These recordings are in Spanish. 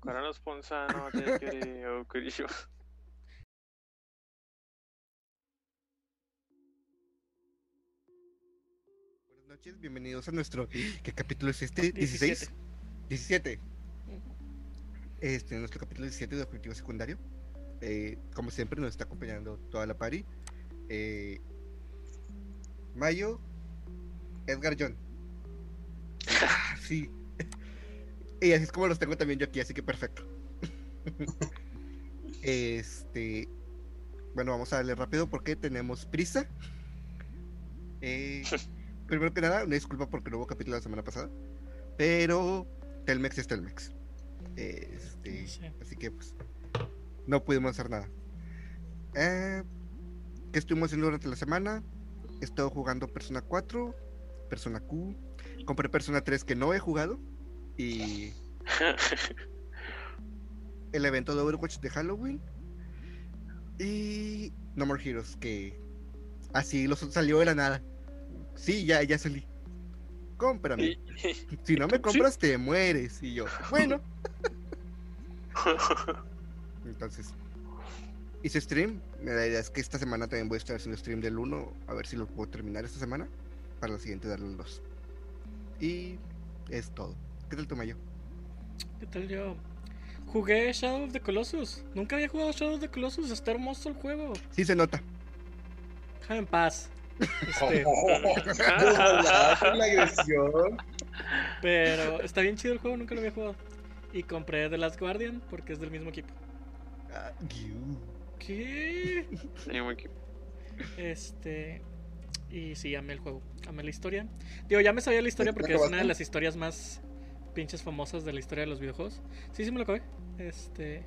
Corano Sponsano, te querido, querido. Buenas noches, bienvenidos a nuestro. ¿Qué capítulo es este? 16. 17. Este, nuestro capítulo 17 de Objetivo Secundario. Eh, como siempre, nos está acompañando toda la party. Eh, Mayo, Edgar John. Ah, sí. Y así es como los tengo también yo aquí, así que perfecto. Este. Bueno, vamos a darle rápido porque tenemos prisa. Eh, primero que nada, una disculpa porque no hubo capítulo la semana pasada. Pero Telmex es Telmex. Este, Sí. Así que pues no pudimos hacer nada. Eh, ¿Qué estuvimos haciendo durante la semana? He estado jugando Persona 4, Persona Q. Compré Persona 3 que no he jugado. Y el evento de Overwatch de Halloween. Y No More Heroes, que así lo salió de la nada. Sí, ya, ya salí. Cómprame. Si no me compras, te mueres. Y yo, bueno. Entonces, hice stream. La idea es que esta semana también voy a estar haciendo stream del 1. A ver si lo puedo terminar esta semana. Para la siguiente darle el 2. Y es todo. ¿Qué tal tu mayo? ¿Qué tal yo? Jugué Shadow of the Colossus. Nunca había jugado Shadow of the Colossus. Está hermoso el juego. Sí se nota. Déjame en paz. Este, la agresión. pero está bien chido el juego. Nunca lo había jugado. Y compré The Last Guardian porque es del mismo equipo. Ah. ¿Qué? Muy equipo. Este. Y sí, amé el juego. Amé la historia. Digo, ya me sabía la historia ¿Te porque es una de las historias más pinches famosas de la historia de los videojuegos. Sí, sí me lo acabé. Este.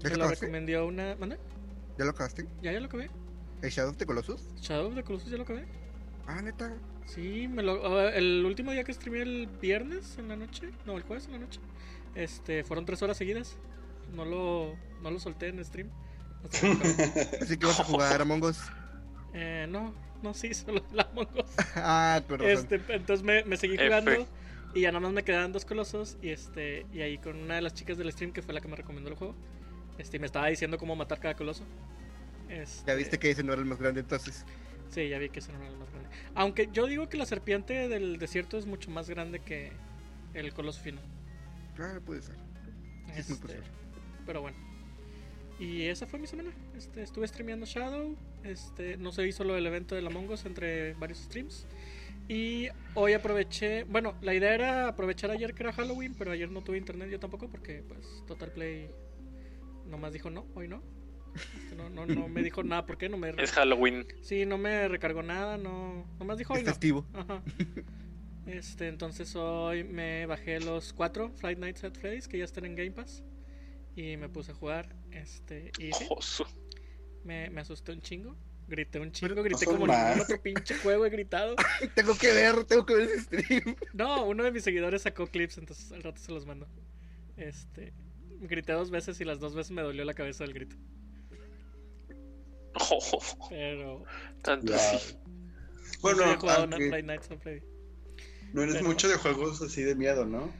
¿Ya Me lo acabaste? recomendó una. ¿Manda? ¿Ya lo acabaste? Ya, ya lo acabé. ¿El Shadow of the Colossus? Shadow of the Colossus ya lo acabé. Ah, neta. Sí, me lo, ah, el último día que streamé el viernes en la noche, no, el jueves en la noche, este, fueron tres horas seguidas. No lo, no lo solté en stream. hasta que lo acabé. Así que vas a jugar Among Us. Eh, no, no, sí, solo la Among Us. Ah, razón. Este, entonces me, me seguí F. y ya nada más me quedaban dos colosos y este, y ahí con una de las chicas del stream que fue la que me recomendó el juego, este, me estaba diciendo cómo matar cada coloso. Este, Ya viste que ese no era el más grande entonces. Sí, ya vi que ese no era el más grande. Aunque yo digo que la serpiente del desierto es mucho más grande que el coloso final. Ah, puede ser. Sí, Este, posible. pero bueno. Y esa fue mi semana. Este, estuve streameando Shadow. Este, no se hizo lo del evento de la Us entre varios streams. Y hoy aproveché. Bueno, la idea era aprovechar ayer que era Halloween, pero ayer no tuve internet yo tampoco porque, pues, Total Play nomás dijo no, hoy no. Este, No, no, no me dijo nada, ¿por qué? No me, Es Halloween. sí, no me recargó nada, no, nomás dijo hoy Es no. festivo. Ajá. Este, entonces hoy me bajé los cuatro Friday Nights at Freddy's que ya están en Game Pass y me puse a jugar. Este, y sí, me, me asusté un chingo. Grité un chingo, Pero grité no como más. ningún otro pinche juego he gritado. Tengo que ver, tengo que ver ese stream. No, uno de mis seguidores sacó clips, entonces al rato se los mando. Este, grité dos veces y las dos veces me dolió la cabeza del grito. Pero Tanto así. Bueno, jugado aunque Nights Freddy. no eres pero- mucho de juegos así de miedo, ¿no?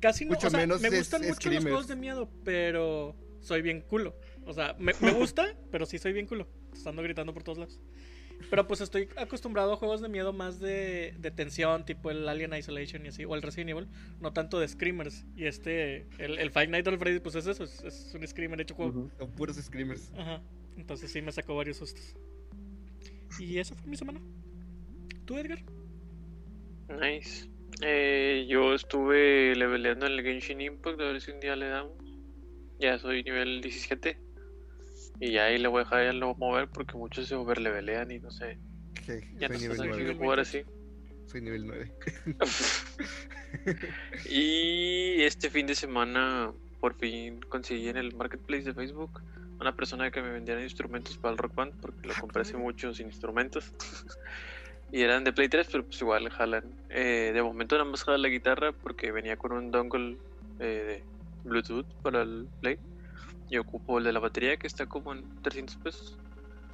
Casi no, Mucho o sea, menos me es- gustan mucho los juegos de miedo, pero soy bien culo. O sea, me, me gusta, pero sí soy bien culo. Estando gritando por todos lados. Pero pues estoy acostumbrado a juegos de miedo más de, de tensión, tipo el Alien Isolation y así, o el Resident Evil, no tanto de screamers. Y este, el, el Five Nights at Freddy, pues es eso, es, es un screamer hecho juego. Son puros screamers. Ajá. Entonces sí me sacó varios sustos. Y esa fue mi semana. ¿Tú, Edgar? Nice. Eh, yo estuve leveleando en el Genshin Impact, a ver si un día le damos. Ya soy nivel 17. Y ya ahí le voy a dejar ya lo mover porque muchos se overlevelean y no sé. Que Ya no sé si 9. nivel jugar así. Soy nivel 9. y este fin de semana por fin conseguí en el marketplace de Facebook una persona que me vendiera instrumentos para el rock band porque lo compré hace mucho sin instrumentos. y eran de Play 3, pero pues igual jalan. Eh, de momento nada más jala la guitarra porque venía con un dongle eh, de Bluetooth para el Play. Y ocupo el de la batería que está como en 300 pesos.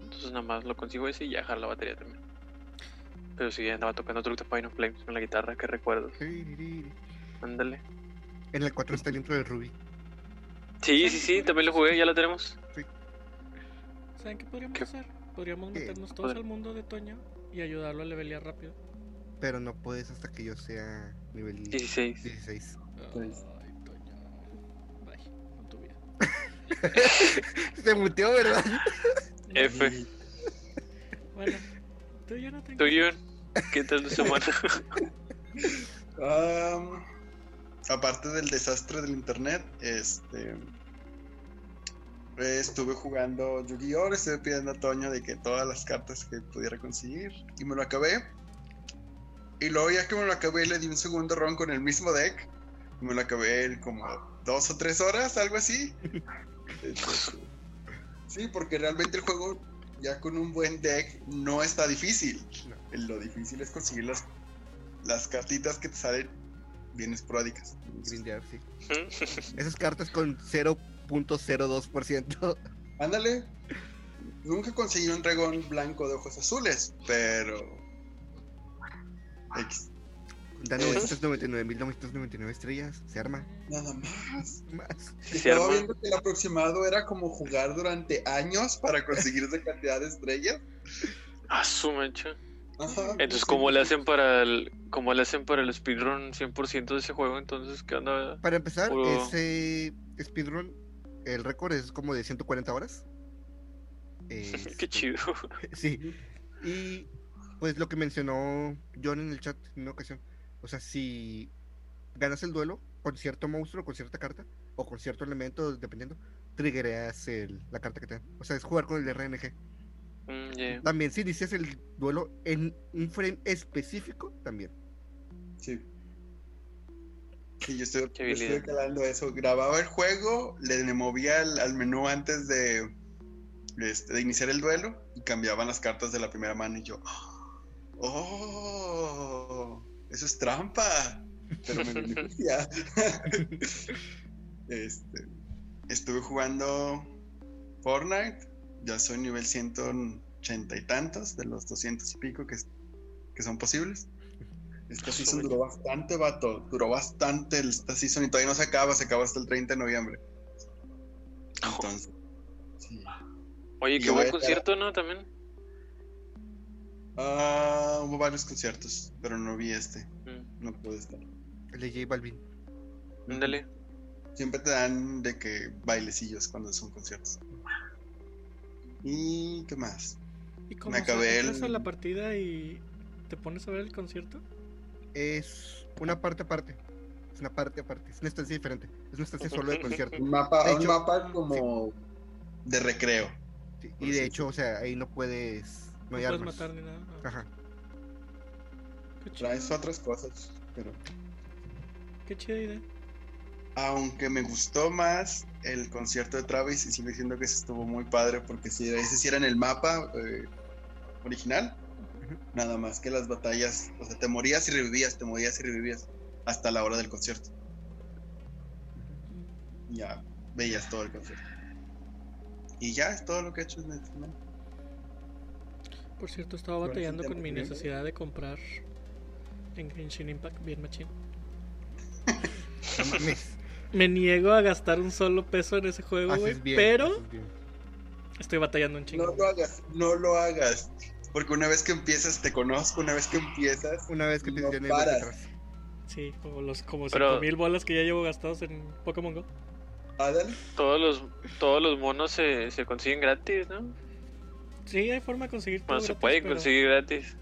Entonces nada más lo consigo ese y ya la batería también. Pero sí, andaba tocando Truck the Final Flames con la guitarra, que recuerdo. En Ándale. el 4 está el intro de Ruby. Sí, sí, sí, también lo jugué, ya lo tenemos. ¿Saben qué podríamos ¿Qué? hacer? Podríamos ¿Qué? meternos todos al mundo de Toño y ayudarlo a levelear rápido. Pero no puedes hasta que yo sea nivel 16. 16. Pues. Se muteó, ¿verdad? F. Bueno, tú ya no tengo. ¿Tú, John? ¿Qué tal tu semana? Am, aparte del desastre del internet, este. Estuve jugando Yu-Gi-Oh! Le estuve pidiendo a Toño de que todas las cartas que pudiera conseguir. Y me lo acabé. Y luego, ya que me lo acabé, le di un segundo ron con el mismo deck. Y me lo acabé en como dos o tres horas, algo así. Sí, porque realmente el juego, ya con un buen deck, no está difícil. Lo difícil es conseguir las las cartitas que te salen bien esporádicas. Grindear, sí. Esas cartas con 0.02%. Ándale. Nunca conseguí un dragón blanco de ojos azules, pero. X. Da 999.999 estrellas. Se arma. Nada más. Más. Sí, se Estaba arma. viendo que el aproximado era como jugar durante años para conseguir esa cantidad de estrellas. Ah, su. Ajá. Entonces, pues, ¿cómo sí. le hacen para el, cómo le hacen para el speedrun 100% de ese juego? Entonces, ¿qué onda? Para empezar, Puro- ese speedrun, el récord es como de 140 horas. Este, Qué chido. Sí. Y pues lo que mencionó John en el chat en una ocasión. O sea, si ganas el duelo con cierto monstruo, con cierta carta, o con cierto elemento, dependiendo, triggereas el, la carta que te dan. O sea, es jugar con el RNG. Mm, yeah. También si inicias el duelo en un frame específico, también. Sí. Sí, yo estoy, yo calando eso. Grababa el juego, le movía al, al menú antes de, este, de iniciar el duelo y cambiaban las cartas de la primera mano y yo, ¡Oh! Eso es trampa, pero me beneficia. este, estuve jugando Fortnite, ya soy nivel 180 y tantos de los 200 y pico que, que son posibles. Esta season duró bastante, vato. Duró bastante el- esta season y todavía no se acaba, se acaba hasta el 30 de noviembre. Entonces, sí. Oye, qué buen concierto, ¿no? También. Ah, hubo varios conciertos, pero no vi este. Mm, No pude estar. El de J Balvin. Ándale. Siempre te dan de que bailecillos cuando son conciertos. ¿Y qué más? ¿Y cómo Me acabé el- a la partida y te pones a ver el concierto? Es una parte aparte. Es una parte aparte. Es una estancia diferente. Es una estancia solo de concierto. Un mapa, De un mapa como de recreo. Sí, Y de hecho, o sea, ahí no puedes. No No hay puedes armas. matar ni nada. Ajá. Qué chido. Traes otras cosas, pero Qué chida idea. aunque me gustó más el concierto de Travis y sigo diciendo que ese estuvo muy padre porque si ese sí era en el mapa eh, original, nada más que las batallas, o sea, te morías y revivías, te morías y revivías hasta la hora del concierto. Ya veías todo el concierto. Y ya es todo lo que he hecho en el final. Por cierto, estaba ¿Cuál es el batallando con mi necesidad de comprar en Genshin Impact bien machín. Me niego a gastar un solo peso en ese juego, güey. Pero estoy batallando un chingo. No lo hagas, no lo hagas. Porque una vez que empiezas, te conozco, una vez que empiezas, Una vez que te No tienen paras. Sí, como los como Pero- 5000 bolas que ya llevo gastados en Pokémon Go. Adal, Todos los, todos los monos se, se consiguen gratis, ¿no? Sí, hay forma de conseguir todo. Bueno, se puede pero- conseguir gratis.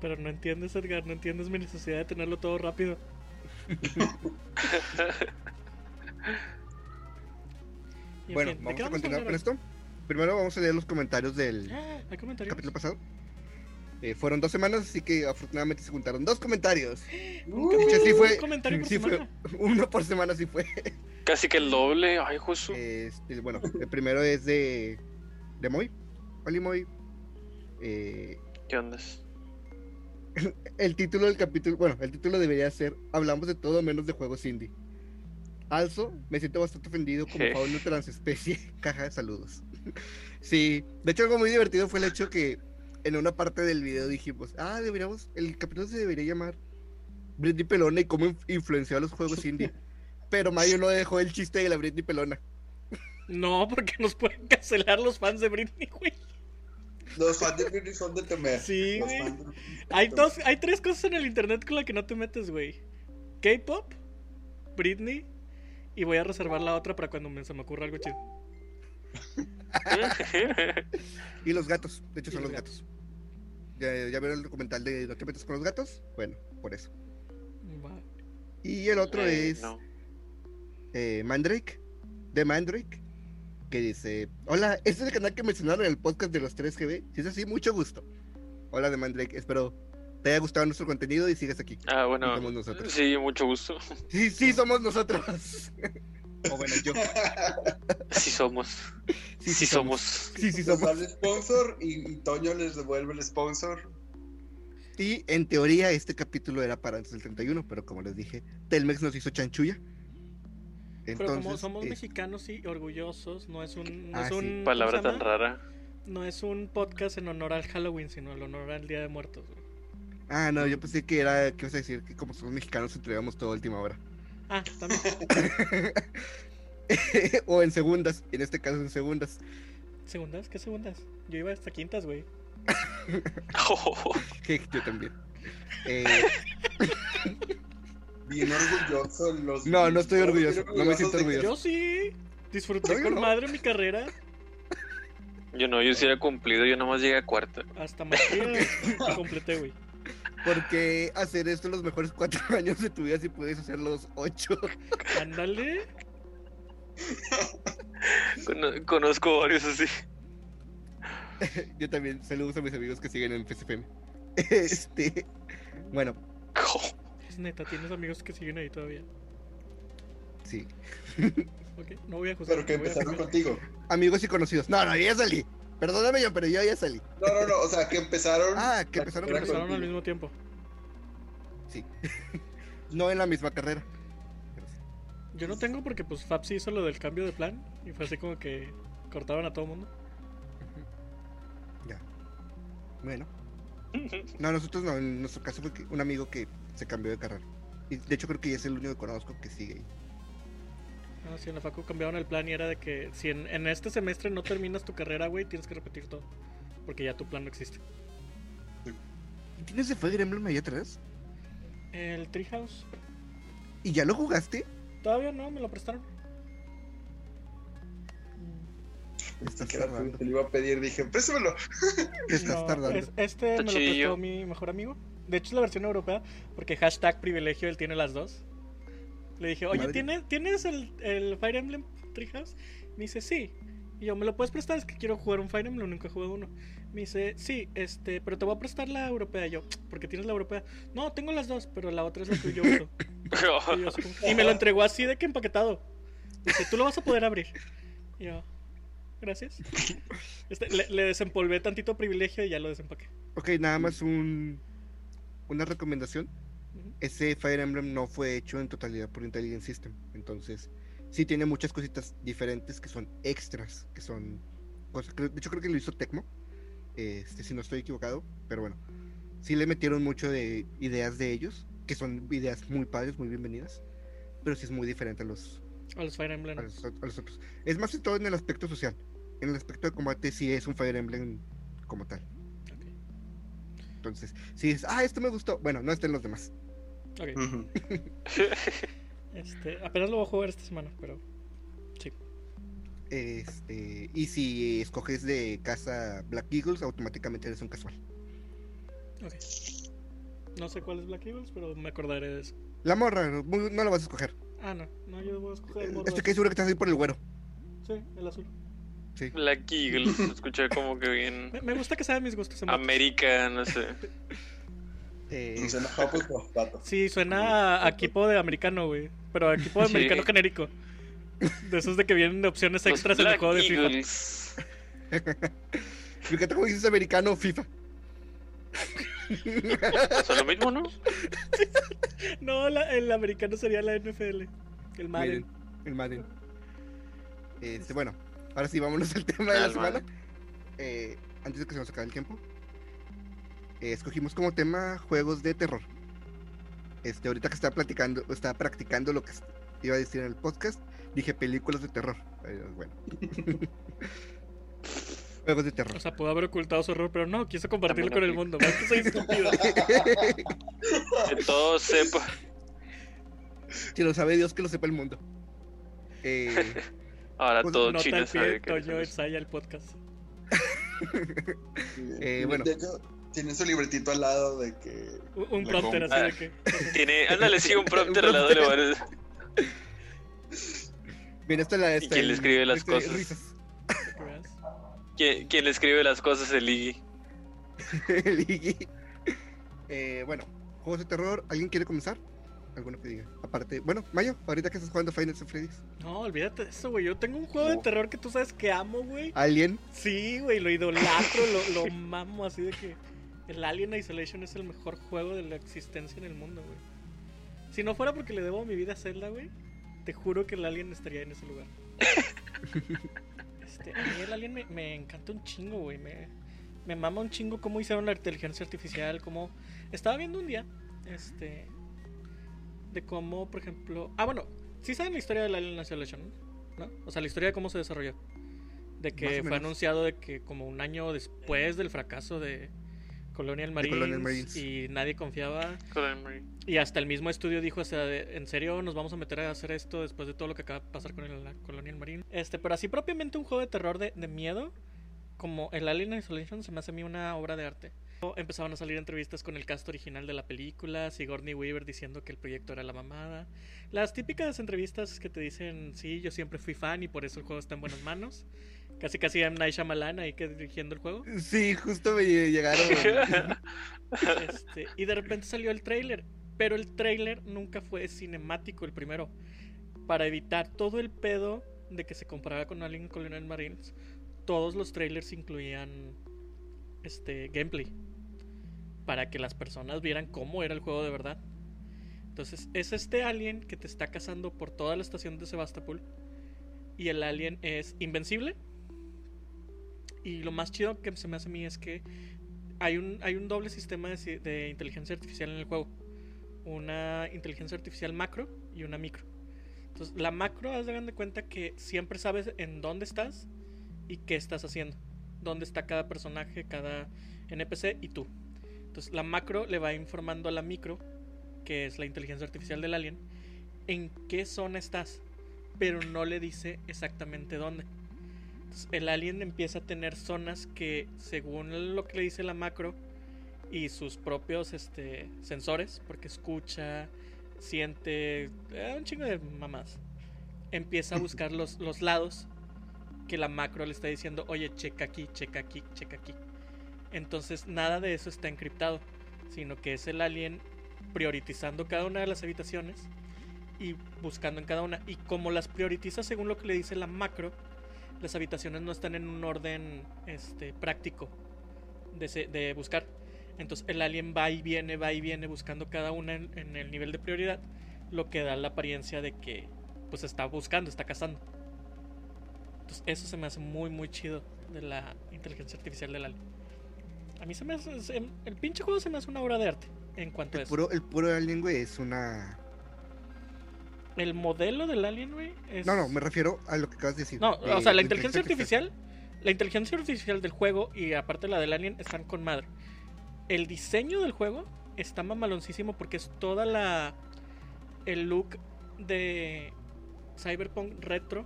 Pero no entiendes, Edgar, no entiendes mi necesidad de tenerlo todo rápido. Bueno, fin, ¿de vamos a continuar con esto. Primero vamos a leer los comentarios del? Ah, ¿Hay comentarios? capítulo pasado. Eh, fueron dos semanas, así que afortunadamente se juntaron dos comentarios. Un, De hecho, sí un fue- comentario por sí fue-. Uno por semana sí fue. Casi que el doble. Ay, Josu. Este, bueno, el primero es de, de Moy. Hola, Moy. Eh, ¿Qué onda? el título del capítulo, bueno, el título debería ser Hablamos de todo menos de juegos indie. Also, me siento bastante ofendido como fauno transespecie. Caja de saludos. sí, de hecho algo muy divertido fue el hecho que en una parte del video dijimos, ah, deberíamos, el capítulo se debería llamar Britney Pelona y cómo inf- influenció a los juegos indie. Pero Mayo no dejó el chiste de la Britney Pelona. No, porque nos pueden cancelar los fans de Britney, güey. Los fans de Britney son de temer. Sí, güey. Hay, dos, hay tres cosas en el internet con las que no te metes, güey. K-pop, Britney, y voy a reservar la otra para cuando me, se me ocurra algo chido. Y los gatos, de hecho son los gatos. ¿Ya, ¿Ya vieron el documental de No te metas con los gatos? Bueno, por eso. Y el otro Eh, es no. eh, Mandrake, de Mandrake, que dice: Hola, este es el canal que mencionaron en el podcast de los 3GB. Si es así, mucho gusto. Hola de Mandrake, espero te haya gustado nuestro contenido y sigas aquí. Ah, bueno. Somos nosotros. Sí, mucho gusto. Sí, sí, somos nosotros. o bueno, yo. Sí somos. Sí, Sí somos. Sí, sí Les somos. da el sponsor y, y Toño les devuelve el sponsor. Y en teoría este capítulo era para antes del 31, pero como les dije, Telmex nos hizo chanchulla. Pero como somos eh, mexicanos y orgullosos, no es un, no Ah, es sí. un ¿cómo Palabra se tan llama? rara. No es un podcast en honor al Halloween, sino en honor al Día de Muertos. güey. Ah, no, yo pensé que era, ¿qué vas a decir? Que como somos mexicanos entregamos todo a última hora. Ah, también. o en segundas, en este caso en segundas. ¿Segundas? ¿Qué segundas? Yo iba hasta quintas, güey. Yo también. Eh, Bien orgulloso los. No, no estoy orgulloso, no me siento orgulloso. Yo sí. Disfruté con no. madre mi carrera. Yo no, yo sí era cumplido, yo nomás llegué a cuarta. Hasta maestría completé, güey. porque hacer esto los mejores cuatro años de tu vida si puedes hacer los ocho. Ándale. Cono- conozco varios así. yo también, saludos a mis amigos que siguen en PSFM. Este, bueno, Es neta, tienes amigos que siguen ahí todavía. sí. Ok, no voy a juzgar. Pero que empezaron contigo. Amigos y conocidos. No, no, yo ya salí. Perdóname yo, pero yo ya salí. No, no, no. O sea, que empezaron. Ah, que empezaron Que empezaron al mismo tiempo. Sí. no en la misma carrera. Yo no tengo porque pues Fabs hizo lo del cambio de plan y fue así como que cortaban a todo mundo. Ya. Bueno. No, nosotros no. En nuestro caso fue un amigo que se cambió de carrera. Y de hecho creo que ya es el único que conozco que sigue ahí. Ah, sí, en la facu cambiaron el plan y era de que si en, en este semestre no terminas tu carrera, güey, tienes que repetir todo. Porque ya tu plan no existe. ¿Y tienes de Fire Emblem ahí atrás? El Treehouse. ¿Y ya lo jugaste? Todavía no, me lo prestaron. Estás que era tardando. te lo iba a pedir. Dije, préstamelo. Te estás No, tardando. es- este Está me lo prestó mi mejor amigo. De hecho, es la versión europea, porque hashtag privilegio, él tiene las dos. Le dije, oye, Madre. ¿tiene- ¿tienes el, el Fire Emblem Treehouse? Me dice, sí. Y yo, ¿me lo puedes prestar? Es que quiero jugar un Fire Emblem, nunca he jugado uno. Me dice, sí, este, pero te voy a prestar la europea. Y yo, porque tienes la europea? No, tengo las dos, pero la otra es la que yo uso. Y, yo y me lo entregó así de que empaquetado. Dice, tú lo vas a poder abrir. Y yo, gracias. Este, le, le desempolvé tantito privilegio y ya lo desempaqué. Ok, nada más un una recomendación. Ese Fire Emblem no fue hecho en totalidad por Intelligent System. Entonces, sí tiene muchas cositas diferentes que son extras, que son cosas. De hecho, creo que lo hizo Tecmo. Este, si no estoy equivocado, pero bueno. Sí le metieron mucho de ideas de ellos, que son ideas muy padres, muy bienvenidas. Pero sí es muy diferente a los, A los Fire Emblem. a los, a los otros. Es más que todo en el aspecto social. En el aspecto de combate sí es un Fire Emblem como tal. Entonces, si es, ah, esto me gustó, bueno, no estén los demás. Ok. Este, apenas lo voy a jugar esta semana, pero sí. Este, y si escoges de casa Black Eagles, automáticamente eres un casual. Ok. No sé cuál es Black Eagles, pero me acordaré de eso. La morra, muy- no la vas a escoger. Ah, no. No, yo voy a escoger el morro. Estoy casi seguro que estás ahí por el güero. Sí, el azul. Sí. Black Eagle, se escucha como que bien. Me, me gusta que sean mis gustos. América, no sé. Eh, Y suena. Sí, suena a, equipo de americano, güey. Pero a equipo de Sí. americano genérico. De esos de que vienen de opciones Los extras en el juego de FIFA. Eagles. fíjate cómo dices americano FIFA. Es lo mismo, ¿no? No, la- el americano sería la NFL. El Madden. Miren, el Madden. Este, bueno, ahora sí, vámonos al tema de la semana. Eh, antes de que se nos acabe el tiempo. eh, escogimos como tema juegos de terror. Este, ahorita que estaba platicando, estaba practicando lo que iba a decir en el podcast, Dije películas de terror. Eh, bueno. Juegos de terror. O sea, pudo haber ocultado su error, pero no, quiso compartirlo con el mundo. ¿Ves que soy estúpido? Que todo sepa. si lo sabe Dios, que lo sepa el mundo. Eh, Ahora Pues, todo al pie, sabe que Toño ensaya el podcast. Eh, bueno. De hecho, tiene su libretito al lado de que. Un- La prompter así de que. Tiene, ándale, sí, un prompter al lado de lo bien, esta es la. esta, quién le escribe las este, cosas? ¿Quién, quién le escribe las cosas? El Iggy. El Iggy. Eh, bueno, juegos de terror. ¿Alguien quiere comenzar? Alguno que diga. Aparte, bueno, Mayo, ahorita que estás jugando Final Fantasy Freddy's. No, olvídate de eso, güey. Yo tengo un juego de terror que tú sabes que amo, güey. Alien. Sí, güey, lo idolatro, lo, lo mamo así de que el Alien Isolation es el mejor juego de la existencia en el mundo, güey. Si no fuera porque le debo mi vida a Zelda, güey, te juro que el Alien estaría en ese lugar. Este, a mí el Alien me, me encanta un chingo, güey. Me, me mama un chingo cómo hicieron la inteligencia artificial, cómo... Estaba viendo un día, este... De cómo, por ejemplo... Ah, bueno, sí saben la historia del Alien Isolation, ¿no? O sea, la historia de cómo se desarrolló. De que fue anunciado de que como un año después del fracaso de Colonial Marines, Colonial Marines. y nadie confiaba y hasta el mismo estudio dijo, o sea, de- en serio nos vamos a meter a hacer esto después de todo lo que acaba de pasar con el la Colonial Marine. Este, pero así propiamente un juego de terror de, de miedo, como el Alien Isolation, se me hace a mí una obra de arte. Empezaban a salir entrevistas con el cast original de la película, Sigourney Weaver diciendo que el proyecto era la mamada. Las típicas entrevistas que te dicen, sí, yo siempre fui fan y por eso el juego está en buenas manos. Casi casi M. Night Shyamalan ahí que dirigiendo el juego. Sí, justo me llegaron. Este, y de repente salió el trailer. Pero el trailer nunca fue cinemático el primero. Para evitar todo el pedo de que se comparara con Alien Colonial Marines, todos los trailers incluían este gameplay. Para que las personas vieran cómo era el juego de verdad. Entonces, es este alien que te está cazando por toda la estación de Sebastopol. Y el alien es invencible. Y lo más chido que se me hace a mí es que hay un, hay un doble sistema de, de inteligencia artificial en el juego. Una inteligencia artificial macro y una micro. Entonces, la macro, haz de cuenta que siempre sabes en dónde estás y qué estás haciendo. Dónde está cada personaje, cada NPC y tú. Entonces, la macro le va informando a la micro, que es la inteligencia artificial del alien, en qué zona estás, pero no le dice exactamente dónde. Entonces, el alien empieza a tener zonas que, según lo que le dice la macro y sus propios este, sensores, porque escucha, siente, eh, un chingo de mamás, empieza a buscar los, los lados que la macro le está diciendo, oye, checa aquí, checa aquí, checa aquí. Entonces, nada de eso está encriptado, sino que es el alien priorizando cada una de las habitaciones y buscando en cada una. Y como las prioritiza según lo que le dice la macro, las habitaciones no están en un orden este, práctico de, de buscar. Entonces el alien va y viene, va y viene buscando cada una en, en el nivel de prioridad, lo que da la apariencia de que pues está buscando, está cazando. Entonces eso se me hace muy muy chido de la inteligencia artificial del alien. A mí se me hace, se- el pinche juego se me hace una obra de arte en cuanto a El eso. puro, el puro alien, güey, es una. El modelo del alien, güey, es... No, no, me refiero a lo que acabas de decir. No, o sea, la inteligencia artificial, la inteligencia artificial del juego y aparte la del alien están con madre. El diseño del juego está mamaloncísimo porque es toda la el look de cyberpunk retro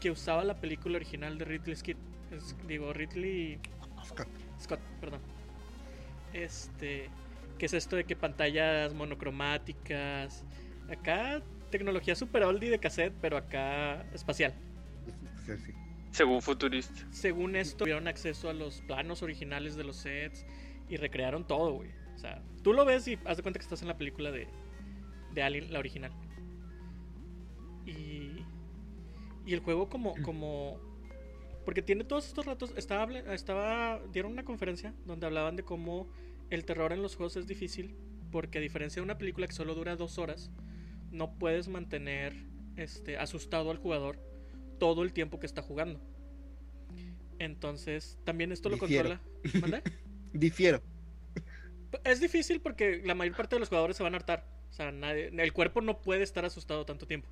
que usaba la película original de Ridley Scott, digo Ridley Scott. Scott, perdón. Este, que es esto de que pantallas monocromáticas, acá tecnología super oldie de cassette, pero acá espacial. Sí, sí. Según futurista. Según esto, tuvieron acceso a los planos originales de los sets y recrearon todo, güey. O sea, tú lo ves y haz de cuenta que estás en la película de, de Alien, la original. Y, y el juego como, como... Porque tiene todos estos ratos... Estaba, estaba... Dieron una conferencia donde hablaban de cómo el terror en los juegos es difícil. Porque a diferencia de una película que solo dura dos horas, no puedes mantener este, asustado al jugador todo el tiempo que está jugando. Entonces, también esto lo Difiero. controla. ¿Mande? Difiero. Es difícil porque la mayor parte de los jugadores se van a hartar. O sea, nadie- el cuerpo no puede estar asustado tanto tiempo.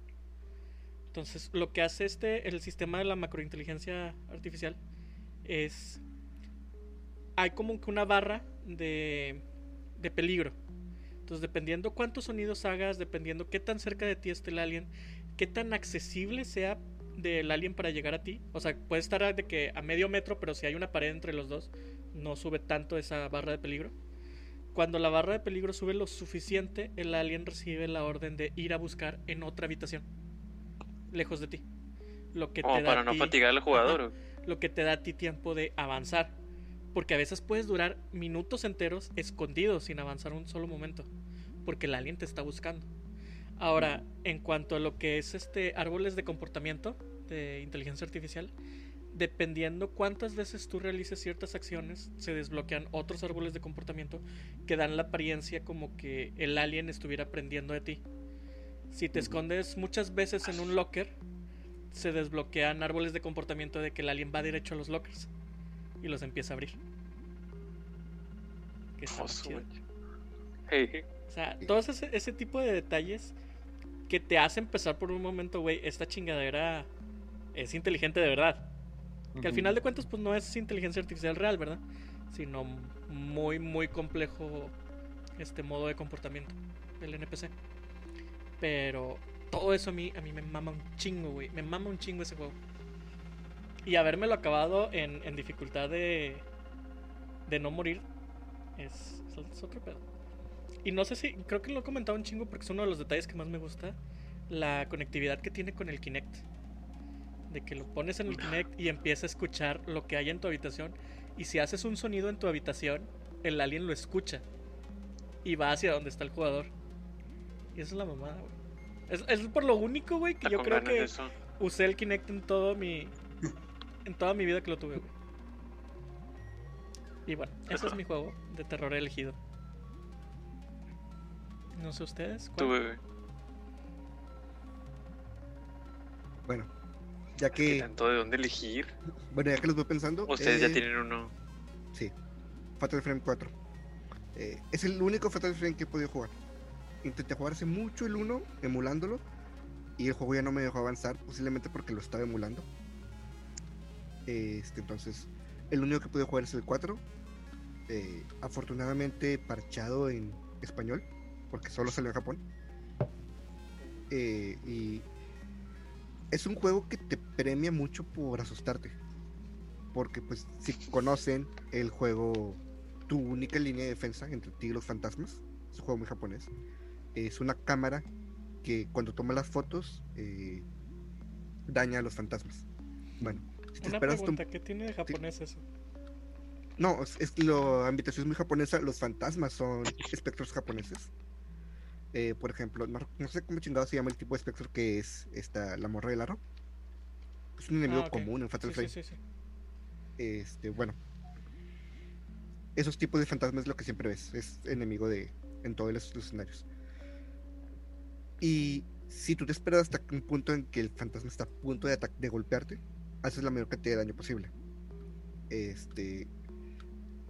Entonces, lo que hace este, el sistema de la macrointeligencia artificial es. Hay como que una barra de, de peligro. Entonces, dependiendo cuántos sonidos hagas, dependiendo qué tan cerca de ti esté el alien, qué tan accesible sea del alien para llegar a ti. O sea, puede estar de que a medio metro, pero si hay una pared entre los dos, no sube tanto esa barra de peligro. Cuando la barra de peligro sube lo suficiente, el alien recibe la orden de ir a buscar en otra habitación, lejos de ti. Lo que te da para no fatigar al jugador. lo que te da a ti tiempo de avanzar. Porque a veces puedes durar minutos enteros escondido sin avanzar un solo momento. Porque el alien te está buscando. Ahora, en cuanto a lo que es este árboles de comportamiento de inteligencia artificial, dependiendo cuántas veces tú realices ciertas acciones, se desbloquean otros árboles de comportamiento que dan la apariencia como que el alien estuviera aprendiendo de ti. Si te escondes muchas veces en un locker, se desbloquean árboles de comportamiento de que el alien va derecho a los lockers y los empieza a abrir. Que está O sea, todos ese, ese tipo de detalles que te hacen pensar por un momento, güey, esta chingadera es inteligente de verdad. Que al final de cuentas, pues no es inteligencia artificial real, ¿verdad? Sino muy, muy complejo este modo de comportamiento del NPC. Pero todo eso a mí, a mí me mama un chingo, güey. Me mama un chingo ese juego. Y habérmelo acabado en, en dificultad de, de no morir es, es otro pedo. Y no sé si, creo que lo he comentado un chingo porque es uno de los detalles que más me gusta. La conectividad que tiene con el Kinect. De que lo pones en el Kinect y empieza a escuchar lo que hay en tu habitación. Y si haces un sonido en tu habitación, el alien lo escucha. Y va hacia donde está el jugador. Y eso es la mamada, güey. Es, por lo único, güey, que yo creo que usé el Kinect en todo mi. En toda mi vida que lo tuve, güey. Y bueno, ese es mi juego de terror elegido. No sé ustedes. ¿cuál? Bueno, ya que. tanto de dónde elegir? Bueno, ya que los voy pensando. Ustedes ya eh, tienen uno. Sí, Fatal Frame 4. Eh, es el único Fatal Frame que he podido jugar. Intenté jugar hace mucho el 1, emulándolo. Y el juego ya no me dejó avanzar, posiblemente porque lo estaba emulando. Este, entonces, el único que pude jugar es el 4. Eh, afortunadamente parchado en español porque solo salió en Japón. Eh, y es un juego que te premia mucho por asustarte. Porque pues si conocen el juego Tu única línea de defensa entre ti y los fantasmas, es un juego muy japonés. Es una cámara que cuando toma las fotos eh, daña a los fantasmas. Bueno, si te una esperas pregunta, ¿qué tiene de japonés eso? No, es, es lo ambientación es muy japonesa, los fantasmas son espectros japoneses. Eh, por ejemplo, no, sé cómo chingado se llama el tipo de espectro que es esta, la morra del aro. Es un enemigo ah, común en Fatal Frame. este, bueno. Esos tipos de fantasmas es lo que siempre ves. Es enemigo de en todos los, escenarios. Y si tú te esperas hasta un punto en que el fantasma está a punto de, de golpearte, haces la mayor cantidad de daño posible. Este.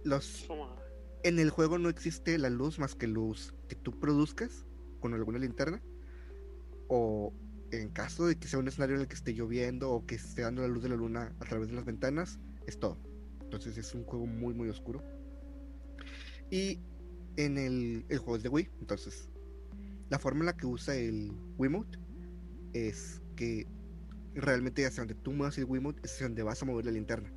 Los. En el juego no existe la luz más que luz que tú produzcas con alguna linterna. O en caso de que sea un escenario en el que esté lloviendo o que esté dando la luz de la luna a través de las ventanas, es todo. Entonces es un juego muy, muy oscuro. Y en el, el juego es de Wii, entonces la forma en la que usa el Wiimote es que realmente hacia donde tú muevas el Wiimote es hacia donde vas a mover la linterna.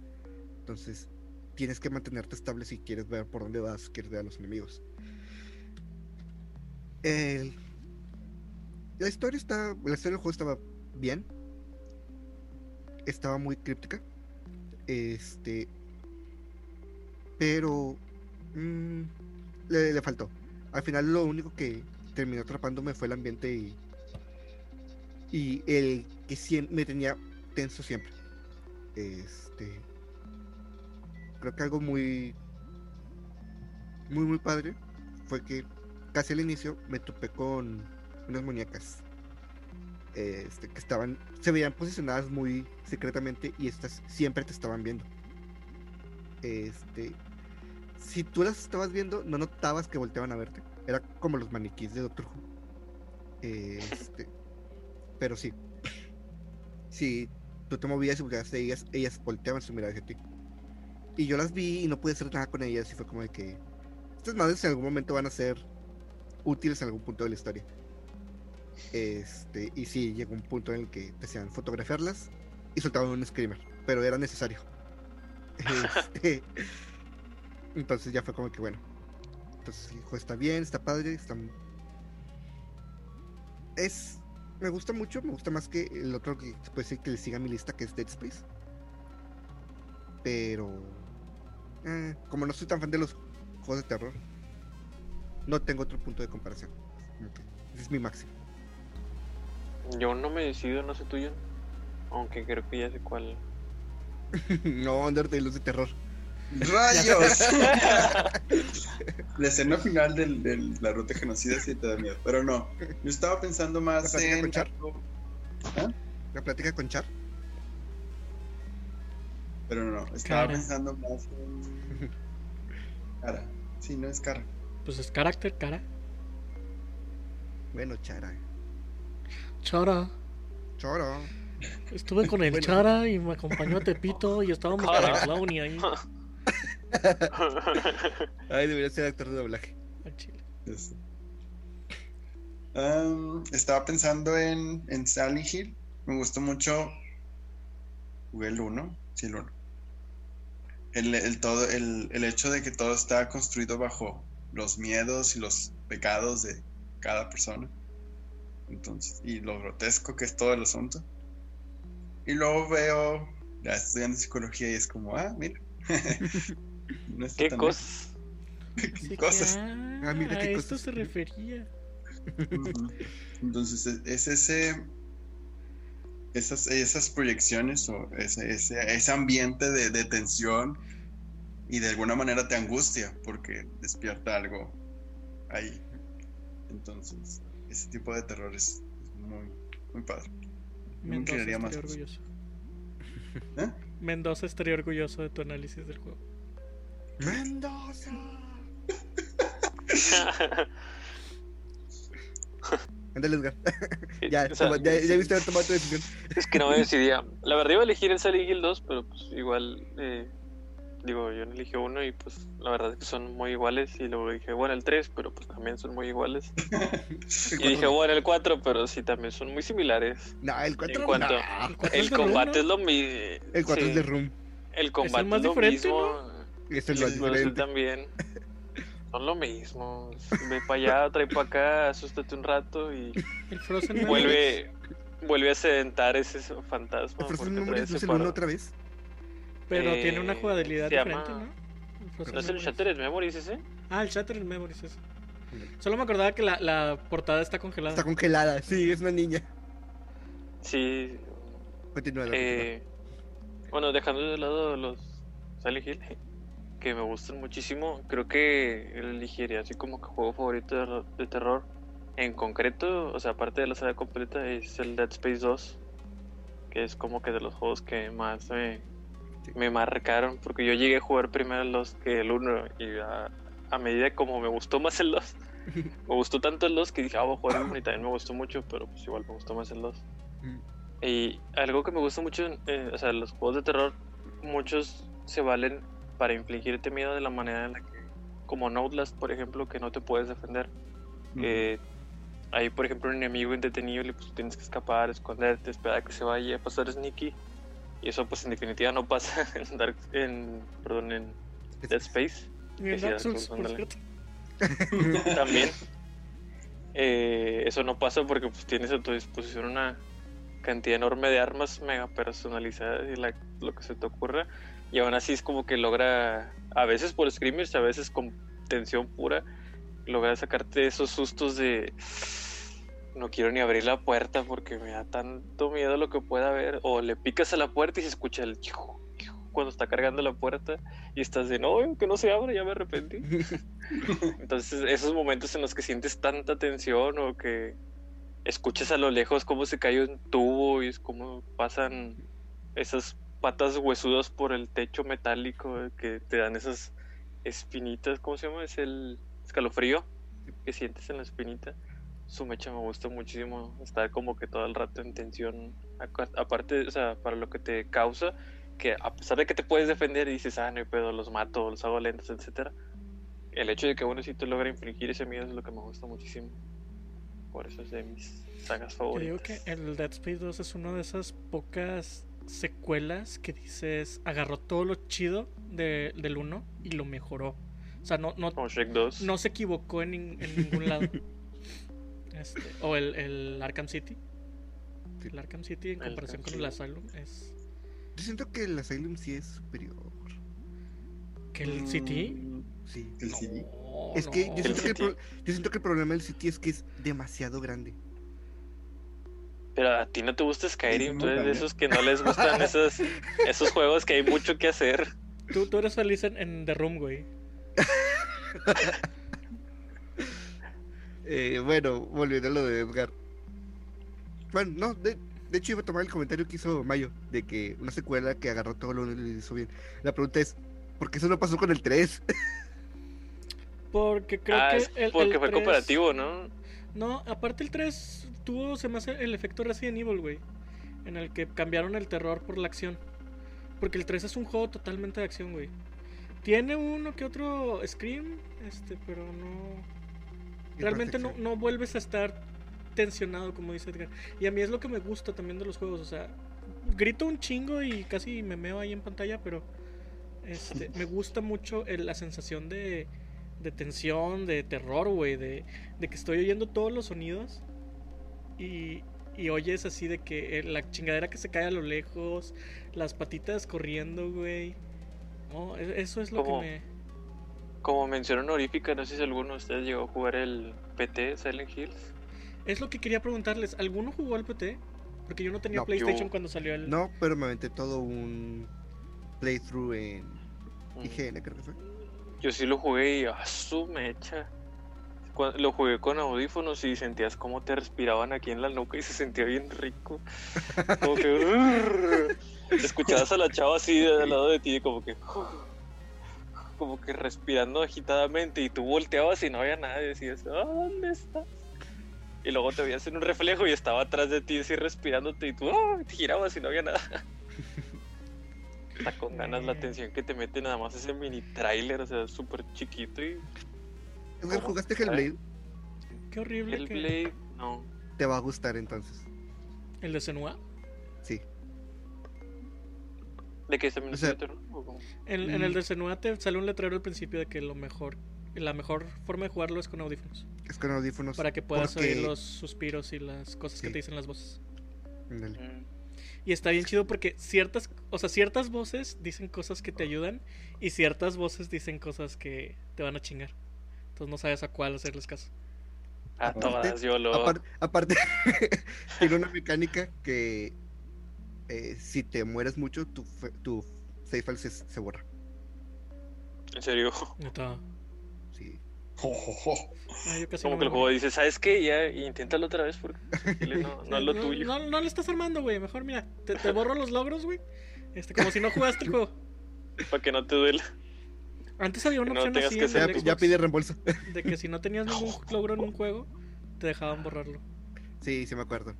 Entonces tienes que mantenerte estable si quieres ver por dónde vas, quieres ver a los enemigos la historia está. La historia del juego estaba bien. Estaba muy críptica. Este. Pero. Mm, le, faltó. Al final lo único que terminó atrapándome fue el ambiente y. Y el que siempre me tenía tenso siempre. Este. Creo que algo muy. Muy, muy padre. Fue que casi al inicio me topé con unas muñecas este, que estaban, se veían posicionadas muy secretamente y estas siempre te estaban viendo. Este, si tú las estabas viendo, no notabas que volteaban a verte. Era como los maniquís de Doctor Who. Este, pero sí. si tú te movías y volteabas de ellas, ellas volteaban su mirada hacia ti. Y yo las vi y no pude hacer nada con ellas y fue como de que estas madres en algún momento van a ser útiles en algún punto de la historia. Este, y sí, llegó un punto en el que desean fotografiarlas y soltaban un screamer, pero era necesario. Este, entonces ya fue como que bueno. Entonces dijo, está bien, está padre, está... Es... Me gusta mucho, me gusta más que el otro que puede decir que le siga mi lista, que es Dead Space. Pero... eh, como no soy tan fan de los juegos de terror, no tengo otro punto de comparación. Ese es mi máximo. Yo no me decido, no sé tuyo. Aunque creo que ya sé cuál. no, Undertale es de terror. ¡Rayos! la escena final del- de la ruta genocida sí te da miedo, pero no. Yo estaba pensando ¿La más plática en. con Char? ¿Ah? La plática con Char. Pero no, estaba Cara. pensando más en. Cara. Sí, no es cara. Pues es carácter, cara. Bueno, Chara. Chara. Choro. Estuve con el Bueno. Chara y me acompañó a Tepito y estábamos con Cara. el Clowny ahí. Ay, debería ser actor de doblaje. estaba pensando en, en Sally Hill. Me gustó mucho. Jugué el 1. Sí, el 1. El, el todo, el, el hecho de que todo está construido bajo los miedos y los pecados de cada persona. Entonces, y lo grotesco que es todo el asunto. Y luego veo, ya estudiando psicología y es como, ah, mira. No ¿Qué tan que, cosas. ah, Ah, mira qué a esto cosas. se refería. Entonces es, es ese esas, esas proyecciones o ese, ese, ese ambiente de, de tensión y de alguna manera te angustia porque despierta algo ahí. Entonces, ese tipo de terror es, es muy, muy padre. me inclinaría estaría más orgulloso. ¿Eh? Mendoza estaría orgulloso de tu análisis del juego. Mendoza. Ándale, Edgar. ya, O sea, toma- ya, ya viste haber tomado tu decisión. Es que no me decidía. La verdad iba a elegir el Silent Hill 2, pero pues igual, eh, digo, yo no elegí uno y pues la verdad es que son muy iguales. Y luego dije, bueno, el 3, pero pues también son muy iguales. Y dije, bueno, el 4, pero sí también son muy similares. No, el 4 en cuanto- ¿El cuatro es El Room, combate no? es lo mismo. El 4 es de Room. El combate más es lo diferente, mismo. Este es el Smurfs diferente. también. Son lo mismo. Ve para allá, trae para acá, asústate un rato y El vuelve vuelve a sedentar ese fantasma. ¿El Frozen porque Memories trae no ese es el 1 paro. otra vez? Pero Eh, tiene una jugabilidad se llama- diferente, ¿no? ¿No es el. Shattered Memories ese? Ah, el Shattered Memories ese. Solo me acordaba que la, la portada está congelada. Está congelada, sí, es una niña. Sí. Continúa. Eh, bueno, dejando de lado los Silent Hill, que me gustan muchísimo, creo que elegiría así como que juego favorito de, de terror. En concreto, o sea, aparte de la saga completa, es el Dead Space 2, que es como que de los juegos que más me, Sí. me marcaron, porque yo llegué a jugar primero el 2 que el 1, y a, a medida como me gustó más el 2, me gustó tanto el 2 que dije, ah, voy a jugar el 1 y también me gustó mucho, pero pues igual me gustó más el 2. Y algo que me gusta mucho, eh, o sea, los juegos de terror, muchos se valen para infligirte miedo de la manera en la que, como en Outlast, por ejemplo, que no te puedes defender. Que hay, por ejemplo, un enemigo indetenible, pues tienes que escapar, esconderte, esperar a que se vaya a pasar sneaky. Y eso, pues, en definitiva, no pasa en, Dark, en, perdón, en Dead Space. Y en Sí, Dark Dark Souls, Souls, por ándale. cierto. También. Eh, eso no pasa porque pues, tienes a tu disposición una cantidad enorme de armas mega personalizadas y la- lo que se te ocurra. Y aún así es como que logra, a veces por screamers, a veces con tensión pura, logra sacarte esos sustos de no quiero ni abrir la puerta porque me da tanto miedo lo que pueda haber. O le picas a la puerta y se escucha el cuando está cargando la puerta y estás de no, que no se abra, ya me arrepentí. Entonces, esos momentos en los que sientes tanta tensión o que escuchas a lo lejos cómo se cae un tubo y es como pasan esas patas huesudas por el techo metálico que te dan esas espinitas, ¿cómo se llama? Es el escalofrío que sientes en la espinita. Su mecha me gusta muchísimo. Estar como que todo el rato en tensión. Aparte, o sea, para lo que te causa, que a pesar de que te puedes defender y dices, ah, no hay pedo, los mato, los hago lentos, etcétera El hecho de que uno sí te logra infringir ese miedo es lo que me gusta muchísimo. Por eso es de mis sagas Yo digo favoritas. que el Dead Space 2 es una de esas pocas secuelas que dices, agarró todo lo chido de- del 1 y lo mejoró. O sea, no, no, Como Shrek 2. no se equivocó en, en ningún lado. Este, o el, el Arkham City. Sí. El Arkham City en El comparación con el Asylum es... Yo siento que el Asylum sí es superior. ¿Que el City? Mm, Sí. El. No, Es que no. yo siento que, City. pro- yo siento que el problema del City es que es demasiado grande. Pero a ti no te gusta Skyrim, tú eres de esos que no les gustan esos, esos juegos que hay mucho que hacer. Tú, tú eres feliz en, en The Room, güey. Eh, bueno, volviendo a lo de Edgar. Bueno, no, de, de hecho iba a tomar el comentario que hizo Mayo, de que una secuela que agarró todo lo uno y hizo bien. La pregunta es, ¿por qué eso no pasó con el 3? Porque creo ah, que es el, porque el fue 3 cooperativo, ¿no? No, aparte el 3 tuvo, se me hace el efecto Resident Evil, güey. En el que cambiaron el terror por la acción. Porque el 3 es un juego totalmente de acción, güey. Tiene uno que otro Scream, este, pero no. Realmente no, no vuelves a estar tensionado, como dice Edgar. Y a mí es lo que me gusta también de los juegos, o sea, grito un chingo y casi me meo ahí en pantalla, pero este, me gusta mucho el- la sensación de, de tensión, de terror, güey, de, de que estoy oyendo todos los sonidos y, y oyes así de que eh, la chingadera que se cae a lo lejos, las patitas corriendo, güey. No, e- eso es lo ¿Cómo? que me... Como mención honorífica, no sé si alguno de ustedes llegó a jugar el PT Silent Hills. Es lo que quería preguntarles. ¿Alguno jugó al PT? Porque yo no tenía No, PlayStation yo- cuando salió el... No, pero me aventé todo un playthrough en Mm. IGN, creo que fue. Yo sí lo jugué y a su mecha. Cuando- Lo jugué con audífonos y sentías cómo te respiraban aquí en la nuca y se sentía bien rico. Como que escuchabas a la chava así de- al lado de ti, como que como que respirando agitadamente y tú volteabas y no había nada y decías, "Ah, ¿dónde estás? Y luego te veías en un reflejo y estaba atrás de ti así respirándote y tú "Ah", te girabas y no había nada. Está con ganas la atención que te mete nada más ese mini trailer, o sea, súper chiquito y. ¿jugaste Hellblade? Qué horrible el que... Blade, no. Te va a gustar entonces. ¿El de Senua? Sí. ¿De también O sea-. En, en el Mm. de Senua te sale un letrero al principio de que lo mejor... La mejor forma de jugarlo es con audífonos. Es con audífonos. Para que puedas porque- oír los suspiros y las cosas que te dicen las voces. Ándale. Mm. Y está bien chido porque ciertas, o sea, ciertas voces dicen cosas que te ayudan y ciertas voces dicen cosas que te van a chingar. Entonces no sabes a cuál hacerles caso. A Aparte- todas, yo lo. Apar- aparte, tiene una mecánica que eh, si te mueres mucho, tu, fe- tu save file se, se borra. En serio. Neta. Sí. Ah, Como no que el juego dice, ¿sabes qué? Ya, inténtalo otra vez porque no, no es lo no, tuyo. No, no le estás armando, güey. Mejor mira, te, te borro los logros, güey. Este, como si no jugaste el juego. Para que no te duela. Antes había una opción así que en Ya, pide reembolso. de que si no tenías ningún logro en un juego, te dejaban borrarlo. Sí, sí me acuerdo.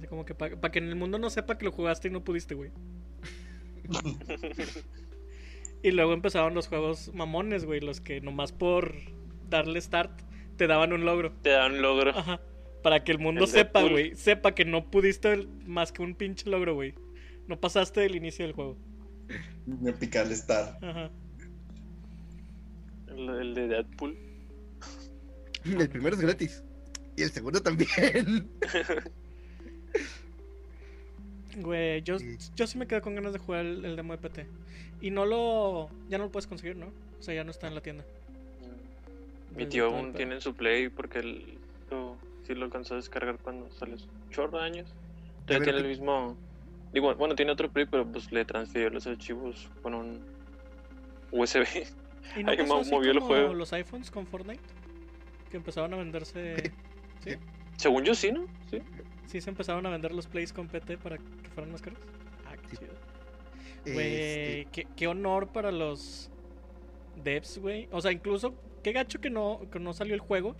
Así como que para que en el mundo no sepa que lo jugaste y no pudiste, güey. y luego empezaron los juegos mamones, güey, los que nomás por darle start te daban un logro. Te dan un logro. Ajá. Para que el mundo El sepa, güey. Sepa que no pudiste el- más que un pinche logro, güey. No pasaste del inicio del juego. Me pica el estar. Ajá. El, el de Deadpool. El primero es gratis. Y el segundo también. Güey, yo, Sí. yo sí me quedo con ganas de jugar el, el demo de PT. Y no lo. Ya no lo puedes conseguir, ¿no? O sea, ya no está en la tienda. Mi tío aún tiene en su play porque él lo, sí lo alcanzó a descargar cuando sale su chorro de años. Ver, tiene el ¿qué- mismo. Digo, bueno, tiene otro play, pero pues le transfirió los archivos con un USB. ¿Y no Ahí pasó así movió el como juego. los iPhones con Fortnite? Que empezaban a venderse. ¿Sí? Según yo, sí, ¿no? Sí. Sí, se empezaron a vender los plays con PT para que fueran más caros. Ah, qué Sí. chido. Este, Güey, qué, qué honor para los devs, güey. O sea, incluso, qué gacho que no, que no salió el juego.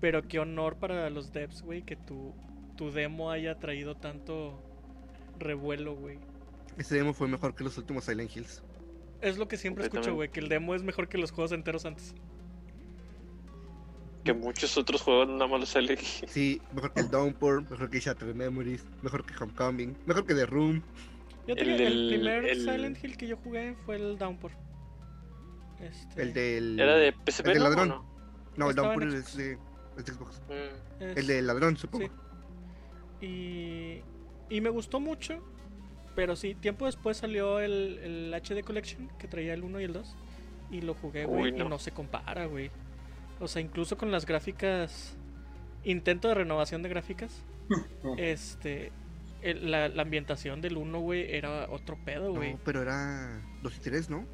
Pero qué honor para los devs, güey, que tu, tu demo haya traído tanto revuelo, güey. Ese demo fue mejor que los últimos Silent Hills. Es lo que siempre escucho, güey, que el demo es mejor que los juegos enteros antes. Que muchos otros juegos nada más los elegí. Sí, mejor que el Downpour, mejor que Shattered Memories, mejor que Homecoming, mejor que The Room. Yo El el, el del- primer el- Silent Hill que yo jugué fue el Downpour. Este, El del. ¿Era de PSP, el del ladrón. no? No, el Downpour es de, es de Xbox. Mm. es- El del ladrón, supongo. Sí. Y, y me gustó mucho. Pero sí, tiempo después salió el, el HD Collection que traía el 1 y el 2. Y lo jugué, güey. Y no. no se compara, güey. O sea, incluso con las gráficas. Intento de renovación de gráficas. este. el- la, la ambientación del 1, güey, era otro pedo, güey. No, pero era 2 y 3, ¿no?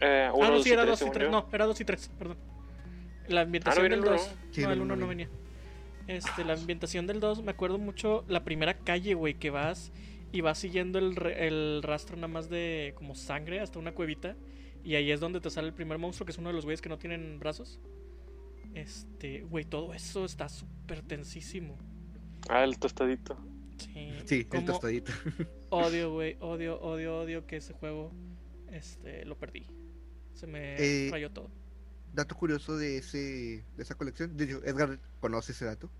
Eh, ah, no, dos sí, y era tres, 2 y según 3. yo. No, era 2 y 3, perdón. La ambientación viene del el 2. uno. Sí, no, el el uno 1 no venía. Este, la ambientación del 2, me acuerdo mucho la primera calle, güey, que vas y vas siguiendo el, re- el rastro nada más de como sangre hasta una cuevita. Y ahí es donde te sale el primer monstruo, que es uno de los güeyes que no tienen brazos. Este, güey, todo eso está súper tensísimo. Ah, el tostadito. Sí, Sí, el tostadito. Odio, güey, odio, odio, odio que ese juego este, lo perdí. Se me Eh, rayó todo. Dato curioso de, ese, de esa colección. De hecho, Edgar conoce ese dato.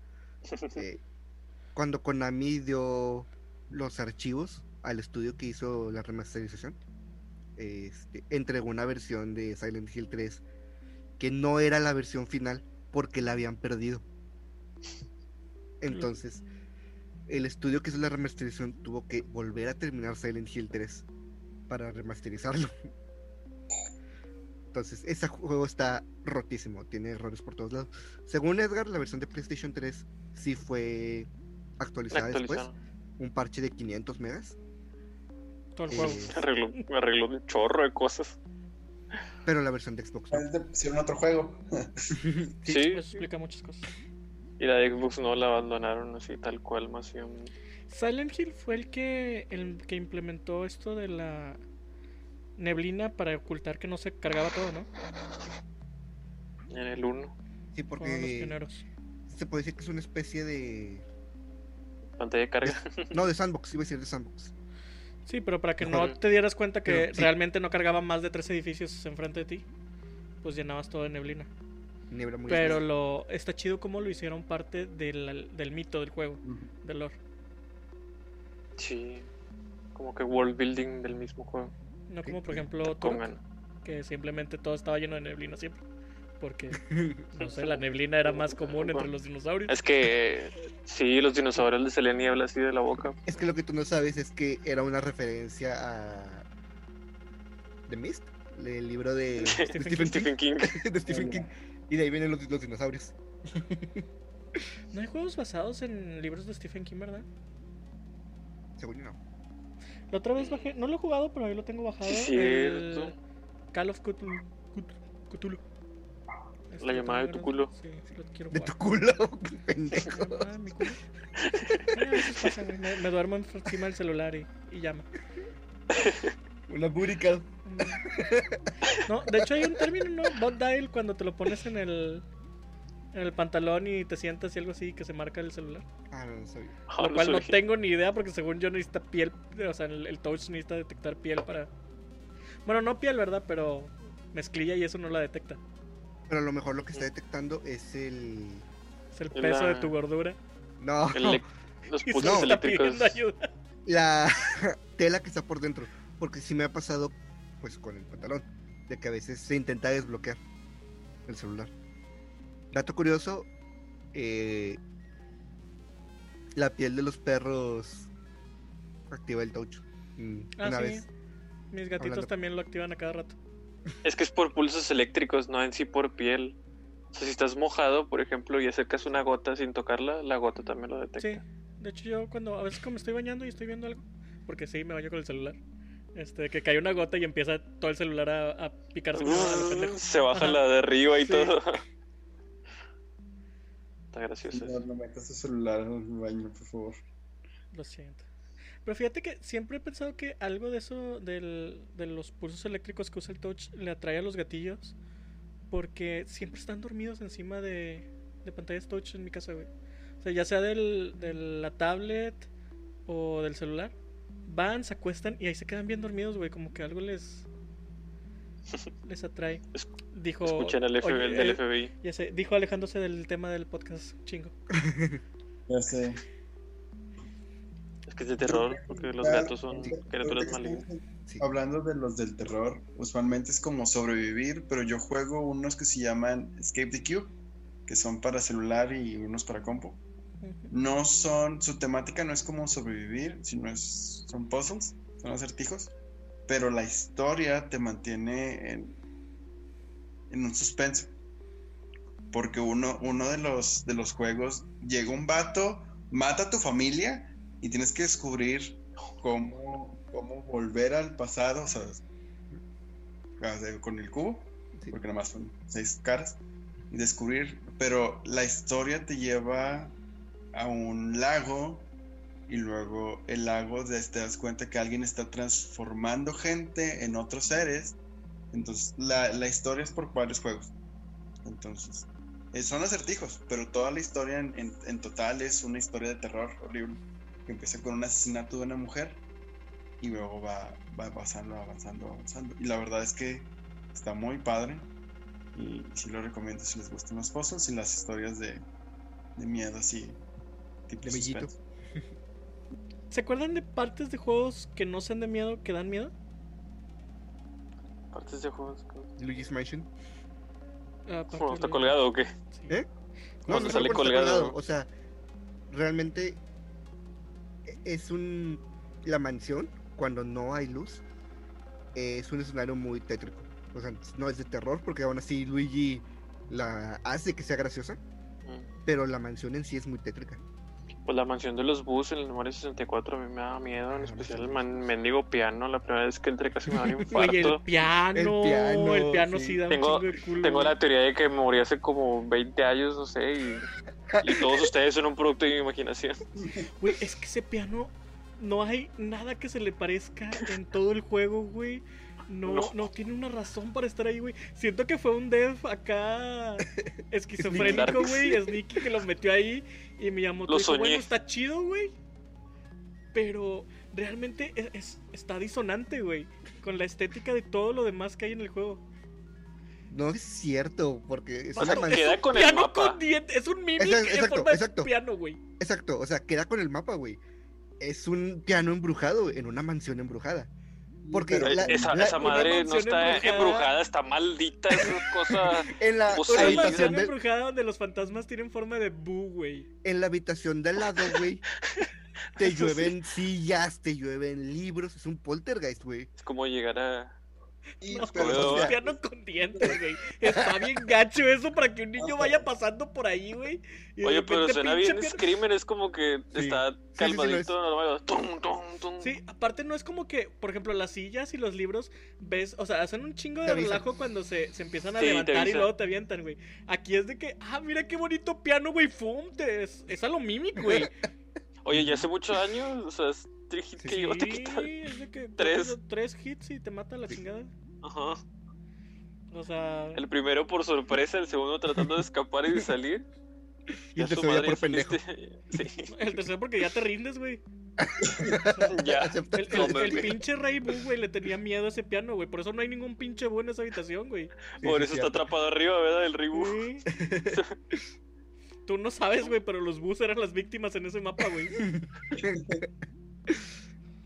Eh, cuando Konami dio los archivos al estudio que hizo la remasterización, este, entregó una versión de Silent Hill 3 que no era la versión final porque la habían perdido. Entonces, el estudio que hizo la remasterización tuvo que volver a terminar Silent Hill 3 para remasterizarlo. Entonces, ese juego está rotísimo, tiene errores por todos lados. Según Edgar, la versión de PlayStation 3 sí fue actualizada después, un parche de 500 megas, Todo el eh, juego. Arregló, arregló un chorro de cosas. Pero la versión de Xbox no. Es de- otro juego. Sí. Eso explica muchas cosas. Y la de Xbox no la abandonaron así tal cual, más bien. Silent Hill fue el que el que implementó esto de la neblina para ocultar que no se cargaba todo, ¿no? En el 1. Sí, los porque pioneros. se puede decir que es una especie de... Pantalla de carga. No, de sandbox, iba a decir de sandbox. Sí, pero para que Mejor. no te dieras cuenta que Pero, sí. realmente no cargaba más de tres edificios enfrente de ti, pues llenabas todo de neblina. Niebla muy Pero espesa. lo está chido como lo hicieron parte del, del mito del juego, Ujú. del lore. Sí. Como que world building del mismo juego. No como por ejemplo Turok, Pongan. que simplemente todo estaba lleno de neblina siempre. Porque, no sé, la neblina era más común entre los dinosaurios. Es que sí, los dinosaurios les salía niebla así de la boca. Es que lo que tú no sabes es que era una referencia a... The Mist, el libro de, de Stephen King. King. de Stephen King. Y de ahí vienen los, los dinosaurios. No hay juegos basados en libros de Stephen King, ¿verdad? Según yo no. La otra vez bajé, no lo he jugado, pero ahí lo tengo bajado. Sí, el cierto. Call of Cthulhu. Cthulhu- Este, La llamada de tu culo. Sí, sí lo quiero De tu culo, pendejo. Ah, mi pasa, güey. me, me duermo encima del celular y, y llama. Una call. No, de hecho hay un término, ¿no? Bot dial cuando te lo pones en el en el pantalón y te sientas y algo así que se marca el celular. Ah, no, no sabía. Ah, Lo cual no tengo ni idea porque según yo necesita piel, o sea, el, el touch necesita detectar piel para... Bueno, no piel, ¿verdad? Pero mezclilla y eso no la detecta. Pero a lo mejor lo que está detectando es el. Es el La- peso de tu gordura. No, El los pulsos está eléctricos. pidiendo ayuda. la tela que está por dentro. Porque sí me ha pasado, pues con el pantalón, de que a veces se intenta desbloquear el celular. Dato curioso: eh, la piel de los perros activa el touch. Mm, Ah, una sí. vez. Mis gatitos Hablando- también lo activan a cada rato. Es que es por pulsos eléctricos, no en sí por piel. O sea, si estás mojado, por ejemplo, y acercas una gota sin tocarla, la gota también lo detecta. Sí, de hecho yo cuando a veces como me estoy bañando y estoy viendo algo, porque sí, me baño con el celular. Este, que cae una gota y empieza todo el celular a, a picarse pendejo. Se baja Ajá. la de arriba y Sí. todo. Está gracioso. No, no metas tu celular en el baño, por favor. Lo siento. Pero fíjate que siempre he pensado que algo de eso, del, de los pulsos eléctricos que usa el touch, le atrae a los gatillos. Porque siempre están dormidos encima de, de pantallas touch en mi casa, güey. O sea, ya sea del, de la tablet o del celular. Van, se acuestan y ahí se quedan bien dormidos, güey. Como que algo les. les atrae. Dijo. Escuchen al FBI, oye, del eh, FBI. Ya sé, dijo alejándose del tema del podcast, chingo. Ya sé. Es que es de terror, porque los gatos son criaturas malignas. Sí. Hablando de los del terror, usualmente es como sobrevivir, pero yo juego unos que se llaman Escape the Cube, que son para celular y unos para compu. No son, su temática no es como sobrevivir, sino es, son puzzles, son acertijos, pero la historia te mantiene en, en un suspenso. Porque uno, uno de los, de los juegos llega un vato, mata a tu familia y tienes que descubrir cómo, cómo volver al pasado, o sea, con el cubo, Sí. porque nada más son seis caras, y descubrir, pero la historia te lleva a un lago y luego el lago te das cuenta que alguien está transformando gente en otros seres, entonces la, la historia es por varios juegos, entonces eh, son acertijos, pero toda la historia en, en- en total es una historia de terror horrible, que empieza con un asesinato de una mujer y luego va, va avanzando, avanzando, avanzando. Y la verdad es que está muy padre y sí lo recomiendo si les gustan los puzzles y las historias de, de miedo así, tipo. ¿Se acuerdan de partes de juegos que no sean de miedo, que dan miedo? Partes de juegos. que- Luigi's Mansion. Bueno, ¿Está colgado o qué? ¿Eh? No sale está colgado. O sea, realmente es un. La mansión, cuando no hay luz, es un escenario muy tétrico. O sea, no es de terror, porque aún así Luigi la hace que sea graciosa, Mm. pero la mansión en sí es muy tétrica. Pues la mansión de los bus en el Mario 64 a mí me daba miedo, en Ah, especial no el man- mendigo piano. La primera vez que entré casi me dio un Güey, el infarto. piano, El piano, el piano sí, sí. da Tengo- un chingo de culo. Tengo la teoría de que morí hace como 20 años, no sé, y, y todos ustedes son un producto de mi imaginación. Güey, es que ese piano no hay nada que se le parezca en todo el juego, güey. No, no, No. tiene una razón para estar ahí, güey. Siento que fue un dev acá esquizofrénico, güey. Sneaky que lo metió ahí y Miyamoto Lo dijo, bueno, está chido, güey. Pero realmente es, es- está disonante, güey. Con la estética de todo lo demás que hay en el juego. No es cierto, porque es O una sea, queda con el piano mapa. con dientes. Es un mimic Exacto, en exacto, forma de piano, güey. Exacto, o sea, queda con el mapa, güey. Es un piano embrujado en una mansión embrujada. Porque Pero- la- esa, la- esa una madre no está embrujada. embrujada, está maldita, esa cosa. en la Una habitación de, embrujada donde los fantasmas tienen forma de boo, güey. en la habitación de al lado, güey. Te Eso sí. llueven sillas, te llueven libros, es un poltergeist, güey. Es como llegar a. Y- No, pero- piano con dientes, güey. Está bien gacho eso para que un niño vaya pasando por ahí, güey. Oye, pero suena bien Screamer, es como que Sí. está sí, sí, calmadito, lo normal. tum, tum, tum. Sí, aparte no es como que, por ejemplo, las sillas y los libros, ves, o sea, hacen un chingo de relajo cuando se, se empiezan a Sí, levantar y luego te avientan, güey. Aquí es de que, ah, mira qué bonito piano, güey, fum, te, es, es a lo mímic, güey. Oye, ya hace muchos años, o sea, es tres hits Sí, que Sí, yo te quitan. es de que Tres. tres hits y te mata la chingada. Ajá. O sea, El primero por sorpresa, el segundo tratando de escapar y de salir. Y el su tercero ya por pendejo. Sí, el tercero porque ya te rindes, güey. ya. El, el- el mames. pinche Rey Boo, güey, le tenía miedo a ese piano, güey. Por eso no hay ningún pinche Boo en esa habitación, güey. Sí, Por sí, eso sí, está atrapado arriba, ¿verdad? El Ribu. Sí. Tú no sabes, güey, pero los Boos eran las víctimas en ese mapa, güey.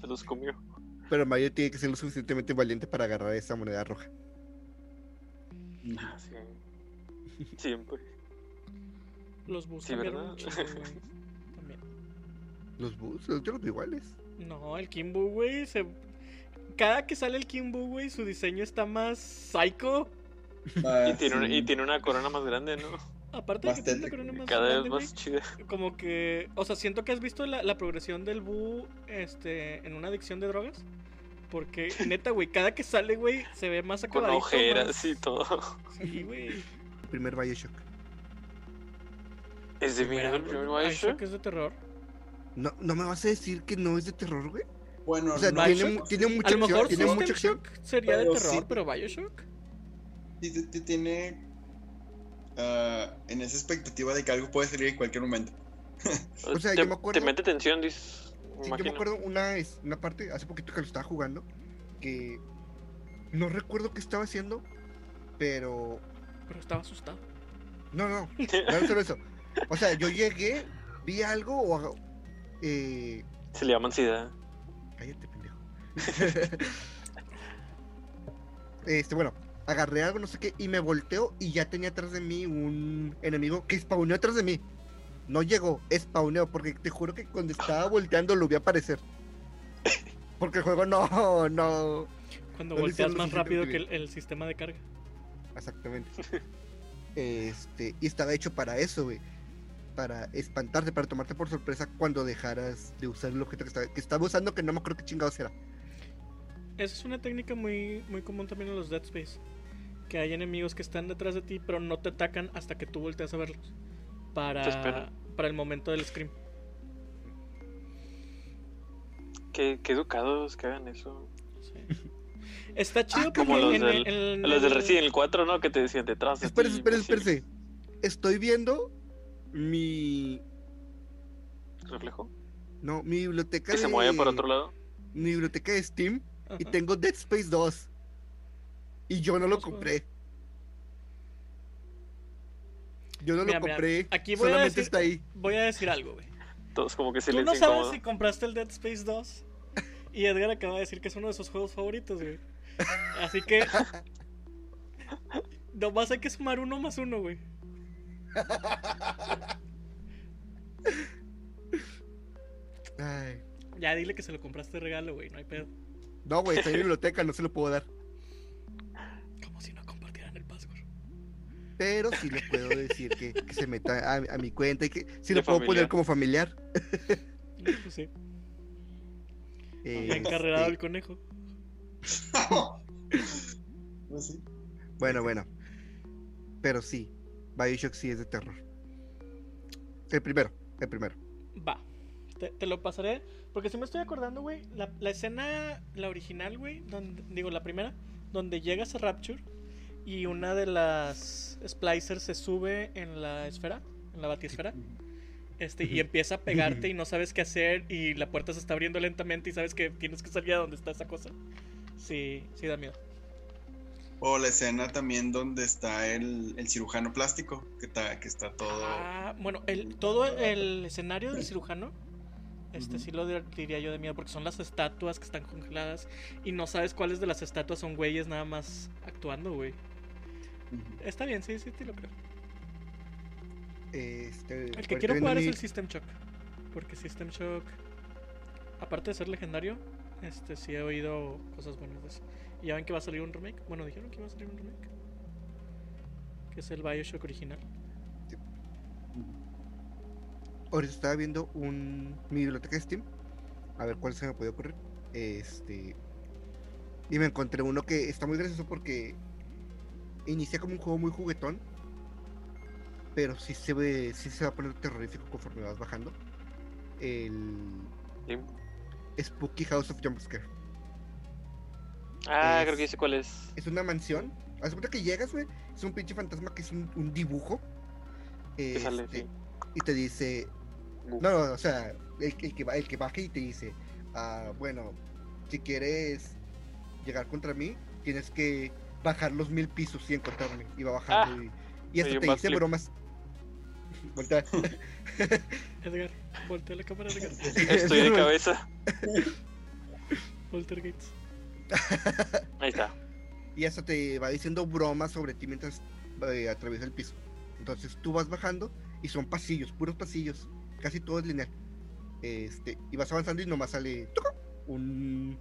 Se los comió. Pero Mario tiene que ser lo suficientemente valiente para agarrar esa moneda roja. Ah, sí. Siempre. Los Boos Sí, cambiaron güey. También. Los bus, yo los iguales. No, el Kimbu, güey, se... Cada que sale el Kimbu, güey, su diseño está más psycho. Ah, Y tiene, una, sí. y tiene una corona más grande, ¿no? Aparte de que tiene más Cada vez más chida. Como que, o sea, siento que has visto la, la progresión del Boo este, en una adicción de drogas. Porque, neta, güey, cada que sale, güey, se ve más Con acabadito. ojeras más- y todo. Sí, güey. Primer Bioshock. ¿Es de miedo el primer Bioshock? que es de terror. No, no me vas a decir que no es de terror, güey. Bueno, O sea, no, tiene, Bioshock, tiene A mucha lo acción, mejor tiene mucha acción. Shock sería de terror, sí. pero Bioshock. sí tiene ah, en esa expectativa de que algo puede salir en cualquier momento. O sea, te, yo me acuerdo- te mete tensión, dices. Sí, yo me acuerdo una, una parte, hace poquito que lo estaba jugando, que no recuerdo qué estaba haciendo, pero... Pero estaba asustado. No, no, no, no solo eso. O sea, yo llegué, vi algo o... Eh, Se le llama ansiedad. cállate, pendejo. este, bueno, agarré algo, no sé qué, y me volteo y ya tenía atrás de mí un enemigo que spawneó atrás de mí. No llegó, spawneó, porque te juro que cuando estaba volteando lo vi aparecer. Porque el juego no, no. Cuando No volteas más rápido que el sistema de carga. Exactamente. Este, y estaba hecho para eso, güey. Para espantarte, para tomarte por sorpresa cuando dejaras de usar el objeto que estaba, que estaba usando, que no me acuerdo qué chingados era. Esa es una técnica muy, muy común también en los Dead Space. Que hay enemigos que están detrás de ti, pero no te atacan hasta que tú volteas a verlos. Para, para el momento del scream. Qué, qué educados que hagan eso. Sí. Está chido Ah, porque Como los en, del, en- los del en- Resident 4, ¿no? Que te decían detrás. de Espérese, ti, espérese, pues, sí. espérese. Estoy viendo mi. Reflejo. No, mi biblioteca Que de. se mueve por otro lado. Mi biblioteca de Steam y tengo Dead Space 2. Y yo no lo compré. Yo no Mira, lo mira, compré. aquí voy a solamente decir- está ahí. Voy a decir algo, güey. Todos como que Tú silencio no sabes incómodo. si compraste el Dead Space 2. Y Edgar acaba de decir que es uno de sus juegos favoritos, güey. Así que. Nomás hay que sumar uno más uno, güey. Ay. Ya dile que se lo compraste de regalo, güey. No hay pedo. No, güey, está en biblioteca, no se lo puedo dar. Pero sí le puedo decir que, que se meta a, a mi cuenta y que sí lo puedo familiar. poner como familiar. Pues sí. Este, Encarregado el conejo. Pues sí. Bueno, bueno. Pero sí, Bioshock sí es de terror. El primero, el primero. Va. Te, te lo pasaré. Porque si me estoy acordando, güey. La, la escena, la original, güey. Donde, digo, la primera. Donde llegas a Rapture. Y una de las splicers se sube en la esfera. En la batisfera. Este, y empieza a pegarte y no sabes qué hacer. Y la puerta se está abriendo lentamente. Y sabes que tienes que salir a donde está esa cosa. Sí, sí da miedo. O la escena también donde está el, el cirujano plástico, que está, que está todo... Ah, bueno, el, todo el escenario del cirujano, este Ujú. sí lo dir- diría yo de miedo, porque son las estatuas que están congeladas y no sabes cuáles de las estatuas son güeyes nada más actuando, güey. Está bien, sí, sí, sí lo creo. Este, El que ahorita quiero jugar es el System Shock, porque System Shock, aparte de ser legendario, este sí he oído cosas buenas de eso. Y ya ven que va a salir un remake. Bueno, dijeron que iba a salir un remake. Que es el Bioshock original. Ahorita estaba viendo un, mi biblioteca de Steam. A ver cuál se me puede ocurrir. Este. Y me encontré uno que está muy gracioso porque inicia como un juego muy juguetón. Pero sí se ve, sí se va a poner terrorífico conforme vas bajando. El Sí. Spooky House of Jumpscare. Ah, Es- creo que sé cuál es. Es una mansión. Haz cuenta que llegas, güey. Es un pinche fantasma que es un, un dibujo. Que sale, Este, sí. Y te dice. No, no, o sea, el, el que el que baja y te dice, ah, bueno, si quieres llegar contra mí, tienes que bajar los mil pisos y encontrarme. Y va bajando y, y hasta Oye, te backflip. bromas. Voltea. Edgar, voltea la cámara, Edgar. Estoy de cabeza. Walter Gates. Ahí está. y hasta te va diciendo bromas sobre ti mientras eh, atraviesa el piso. Entonces tú vas bajando y son pasillos, puros pasillos. Casi todo es lineal. Este, y vas avanzando y nomás sale un,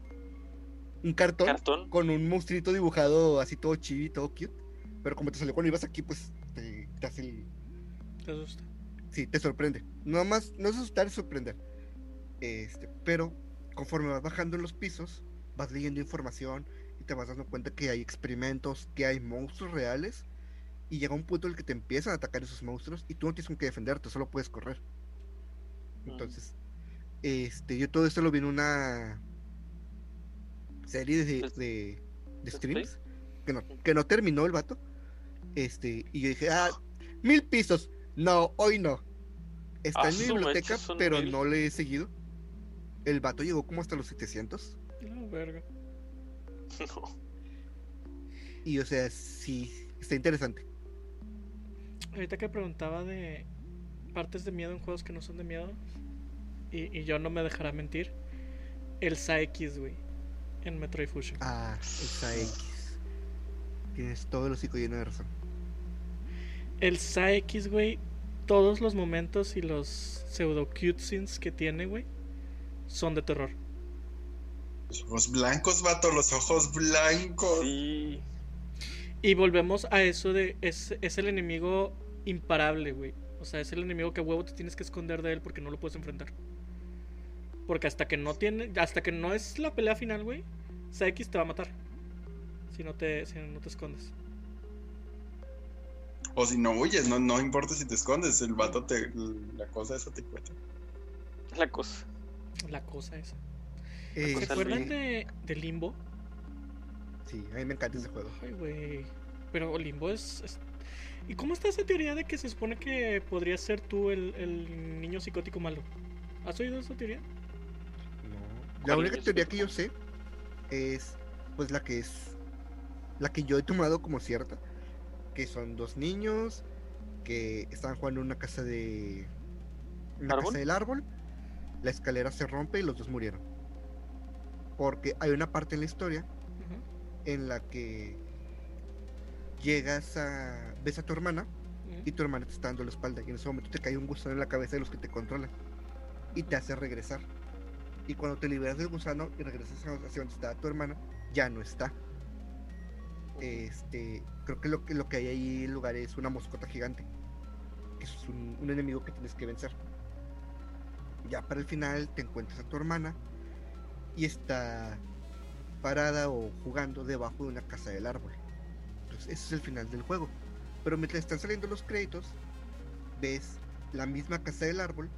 un cartón. Cartón. con un monstruito dibujado así todo chibi, todo cute. Pero como te salió cuando ibas aquí, pues te, te hace el- Te asusta. Sí, te sorprende. No más, no es asustar, es sorprender. Este, pero conforme vas bajando en los pisos, vas leyendo información y te vas dando cuenta que hay experimentos, que hay monstruos reales. Y llega un punto en el que te empiezan a atacar esos monstruos y tú no tienes con qué defenderte, solo puedes correr. Entonces, este, yo todo esto lo vi en una serie de, ¿Des- de, de Space? streams que no, que no terminó el vato. Este, y yo dije, ah, mil pisos. No, hoy no. Está Ah, en mi biblioteca, mecha, pero mil. no le he seguido. El vato llegó como hasta los 700. No, verga. No. Y o sea, sí, está interesante. Ahorita que preguntaba de partes de miedo en juegos que no son de miedo, y, y yo no me dejará mentir, el Saekis, güey, en Metroid Fusion. Ah, esa X. Tienes todo el hocico lleno de razón. El Saekis, güey, todos los momentos y los pseudo cutscenes que tiene, güey, son de terror. Los ojos blancos, vato, los ojos blancos. Sí. Y volvemos a eso de es, es el enemigo imparable, güey. O sea, es el enemigo que a huevo te tienes que esconder de él porque no lo puedes enfrentar. Porque hasta que no tiene, hasta que no es la pelea final, güey, Saekis te va a matar. Si no te, si no te escondes. O si no huyes, no, no importa si te escondes, el vato te. La cosa esa te cuesta. La cosa. La cosa esa. Eh, ¿Se acuerdan de, de Limbo? sí, a mí me encanta ese juego. Ay, güey. Pero Limbo es, es- ¿Y cómo está esa teoría de que se supone que podrías ser tú el, el niño psicótico malo? ¿Has oído esa teoría? La ¿Cuál única teoría que yo sé es pues la que es la que yo he tomado como cierta, que son dos niños que estaban jugando en una casa de una ¿Árbol? casa del árbol, la escalera se rompe y los dos murieron. Porque hay una parte en la historia en la que llegas a ves a tu hermana y tu hermana te está dando la espalda y en ese momento te cae un gusano en la cabeza de los que te controlan y te hace regresar. Y cuando te liberas del gusano y regresas a hacia donde está tu hermana, ya no está. Este, creo que lo que lo que hay ahí en el lugar es una moscota gigante. Que es un, un enemigo que tienes que vencer. Ya para el final te encuentras a tu hermana y está parada o jugando debajo de una casa del árbol. Entonces, ese es el final del juego. Pero mientras están saliendo los créditos, ves la misma casa del árbol,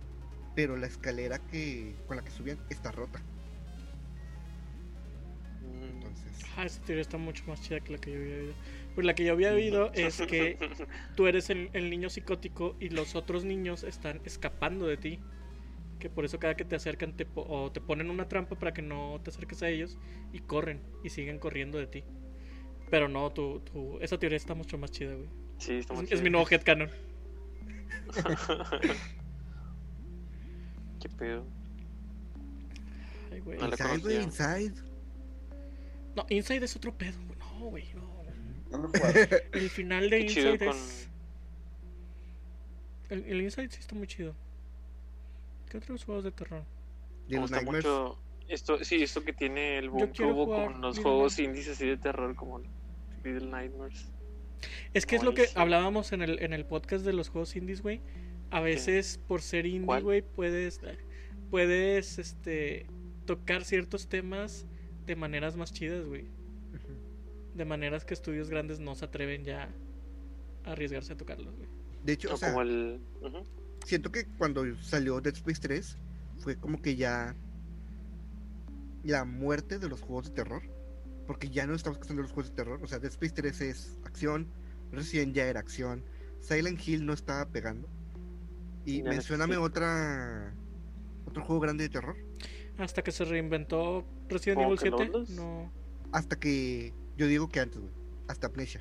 pero la escalera que con la que subían está rota. Mm. Entonces, Ah, esa teoría está mucho más chida que la que yo había oído. Pues la que yo había oído es que tú eres el, el niño psicótico y los otros niños están escapando de ti. Que por eso cada que te acercan te po- o te ponen una trampa para que no te acerques a ellos y corren y siguen corriendo de ti. Pero no, tu, tu, esa teoría está mucho más chida, güey. Sí, está Es, es mi nuevo headcanon. ¿Qué pedo? Ay, güey. No la Inside, güey. Inside. No, Inside es otro pedo. güey. No, güey, no. No. El final de Inside con- es. El, el Inside sí está muy chido. ¿Qué otros juegos de terror? Me gusta Nightmares. mucho esto, sí, esto que tiene el boom que hubo con los Little juegos indies así de terror como Little Nightmares. Es que es lo que hablábamos en el, en el podcast de los juegos indies, güey. A veces por ser indie, güey, puedes, puedes este, tocar ciertos temas de maneras más chidas, güey. De maneras que estudios grandes no se atreven ya a arriesgarse a tocarlos, güey. De hecho, O o sea, como el. ujú. siento que cuando salió Dead Space 3 fue como que ya la muerte de los juegos de terror. Porque ya no estamos pasando los juegos de terror. O sea, Dead Space 3 es acción. Resident ya era acción. Silent Hill no estaba pegando. Y sí. otra otro juego grande de terror. Hasta que se reinventó Resident ¿Como Evil que 7. Lawless? No. Hasta que yo digo que antes, güey. Hasta Amnesia.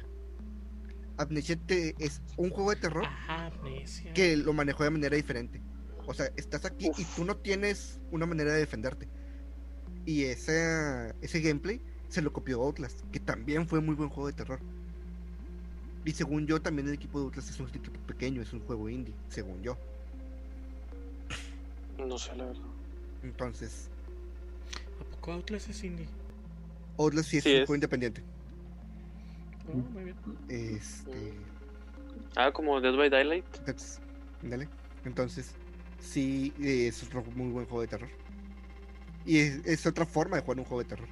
Amnesia te- es un juego de terror Ajá, amnesia. que lo manejó de manera diferente. O sea, estás aquí y tú no tienes una manera de defenderte. Y ese, ese gameplay se lo copió Outlast, que también fue muy buen juego de terror. Y según yo, también el equipo de Outlast es un equipo pequeño, es un juego indie, según yo. No sé, la verdad. Entonces, ¿A poco Outlast es indie? Outlast sí es Sí un es. juego independiente. Oh, muy bien. Este, Ah, como Dead by Daylight. entonces, dale. Entonces, sí, es otro muy buen juego de terror. Y es, es otra forma de jugar un juego de terror.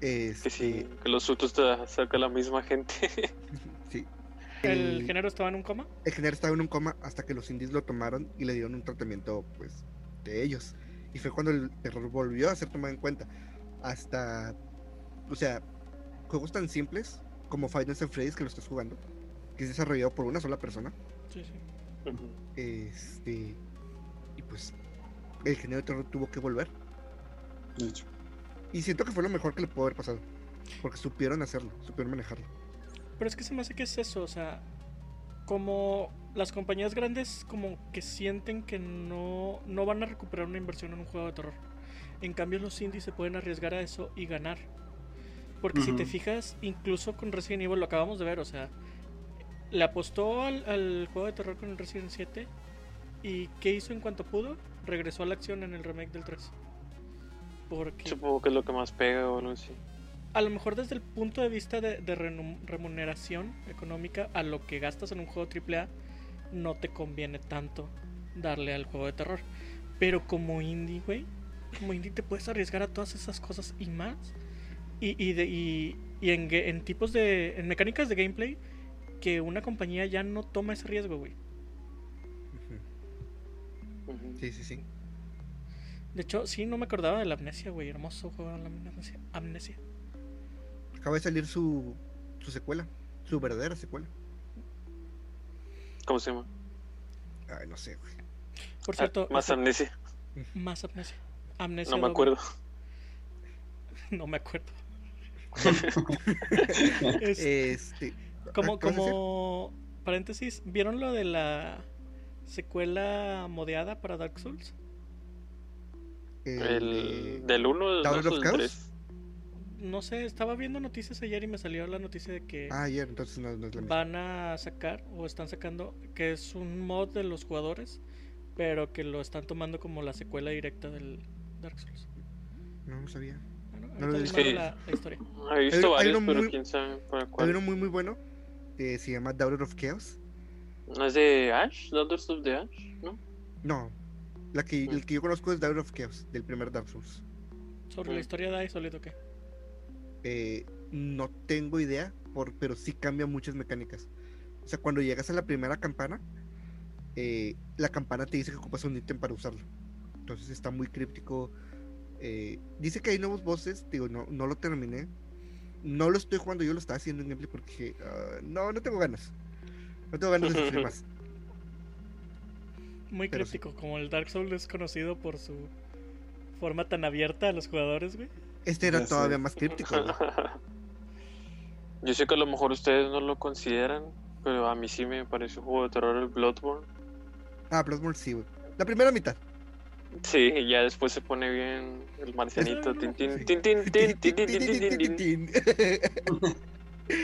Que Este, sí, que los sustos te saca la misma gente. ¿El El- género estaba en un coma? el género estaba en un coma hasta que los indies lo tomaron y le dieron un tratamiento pues de ellos y fue cuando el terror volvió a ser tomado en cuenta hasta o sea juegos tan simples como Final Fantasy Freddy's que lo estás jugando que es desarrollado por una sola persona. Sí, sí. Este. Y pues. El género de terror tuvo que volver. De hecho. Y siento que fue lo mejor que le pudo haber pasado. Porque supieron hacerlo, supieron manejarlo. Pero es que se me hace que es eso, o sea, como las compañías grandes como que sienten que no, no van a recuperar una inversión en un juego de terror. En cambio los indies se pueden arriesgar a eso y ganar. Porque si te fijas, incluso con Resident Evil lo acabamos de ver, o sea, le apostó al, al juego de terror con el Resident 7 y ¿qué hizo en cuanto pudo? Regresó a la acción en el remake del 3. Porque Supongo que es lo que más pega o algo así. A lo mejor desde el punto de vista de, de renu- remuneración económica a lo que gastas en un juego AAA, no te conviene tanto darle al juego de terror. Pero como indie, güey, como indie te puedes arriesgar a todas esas cosas y más. Y, y, de- y- y en, en tipos de. en mecánicas de gameplay que una compañía ya no toma ese riesgo, güey. Sí, sí, sí. De hecho, sí, no me acordaba de la amnesia, güey. Hermoso juego la amnesia. amnesia. Acaba de salir su, su secuela. Su verdadera secuela. ¿Cómo se llama? Ay, no sé, güey. Por Ah, cierto, más esa- amnesia. más amnesia. Amnesia No me doble. acuerdo. No me acuerdo. Es- Este. como, como paréntesis, ¿vieron lo de la secuela modeada para Dark Souls? El El, de- del 1, del Tower 2 of o del Chaos? 3. No sé, estaba viendo noticias ayer y me salió la noticia de que Ah, ayer, entonces no, no es la misma. van a sacar o están sacando que es un mod de los jugadores, pero que lo están tomando como la secuela directa del Dark Souls. No, no sabía. Ah, ¿no? Lo he visto. la, la historia. He visto Hay- hay varios, pero muy- quién sabe para Hay cuál. uno muy, muy bueno. que se llama Daughter of Chaos. ¿No es de Ash? ¿Daughters of the Ash? ¿No? No. La que, Mm. el que yo conozco es Daughter of Chaos, del primer Dark Souls. Sobre la Mm. historia de Isolito, ¿qué? Eh, no tengo idea, por, pero sí cambia muchas mecánicas. O sea, cuando llegas a la primera campana, eh, la campana te dice que ocupas un ítem para usarlo. Entonces está muy críptico. Eh, dice que hay nuevos bosses, digo, no, no lo terminé. No lo estoy jugando, yo lo estaba haciendo en gameplay porque "Ah, no, no tengo ganas. No tengo ganas de sufrir más. Muy Pero sí. críptico, como el Dark Souls es conocido por su forma tan abierta a los jugadores, güey. Este era Ya sé. todavía más críptico. güey. Yo sé que a lo mejor ustedes no lo consideran, pero a mí sí me parece un juego de terror el Bloodborne. Ah, Bloodborne sí, güey. La primera mitad. Sí, y ya después se pone bien el marcianito.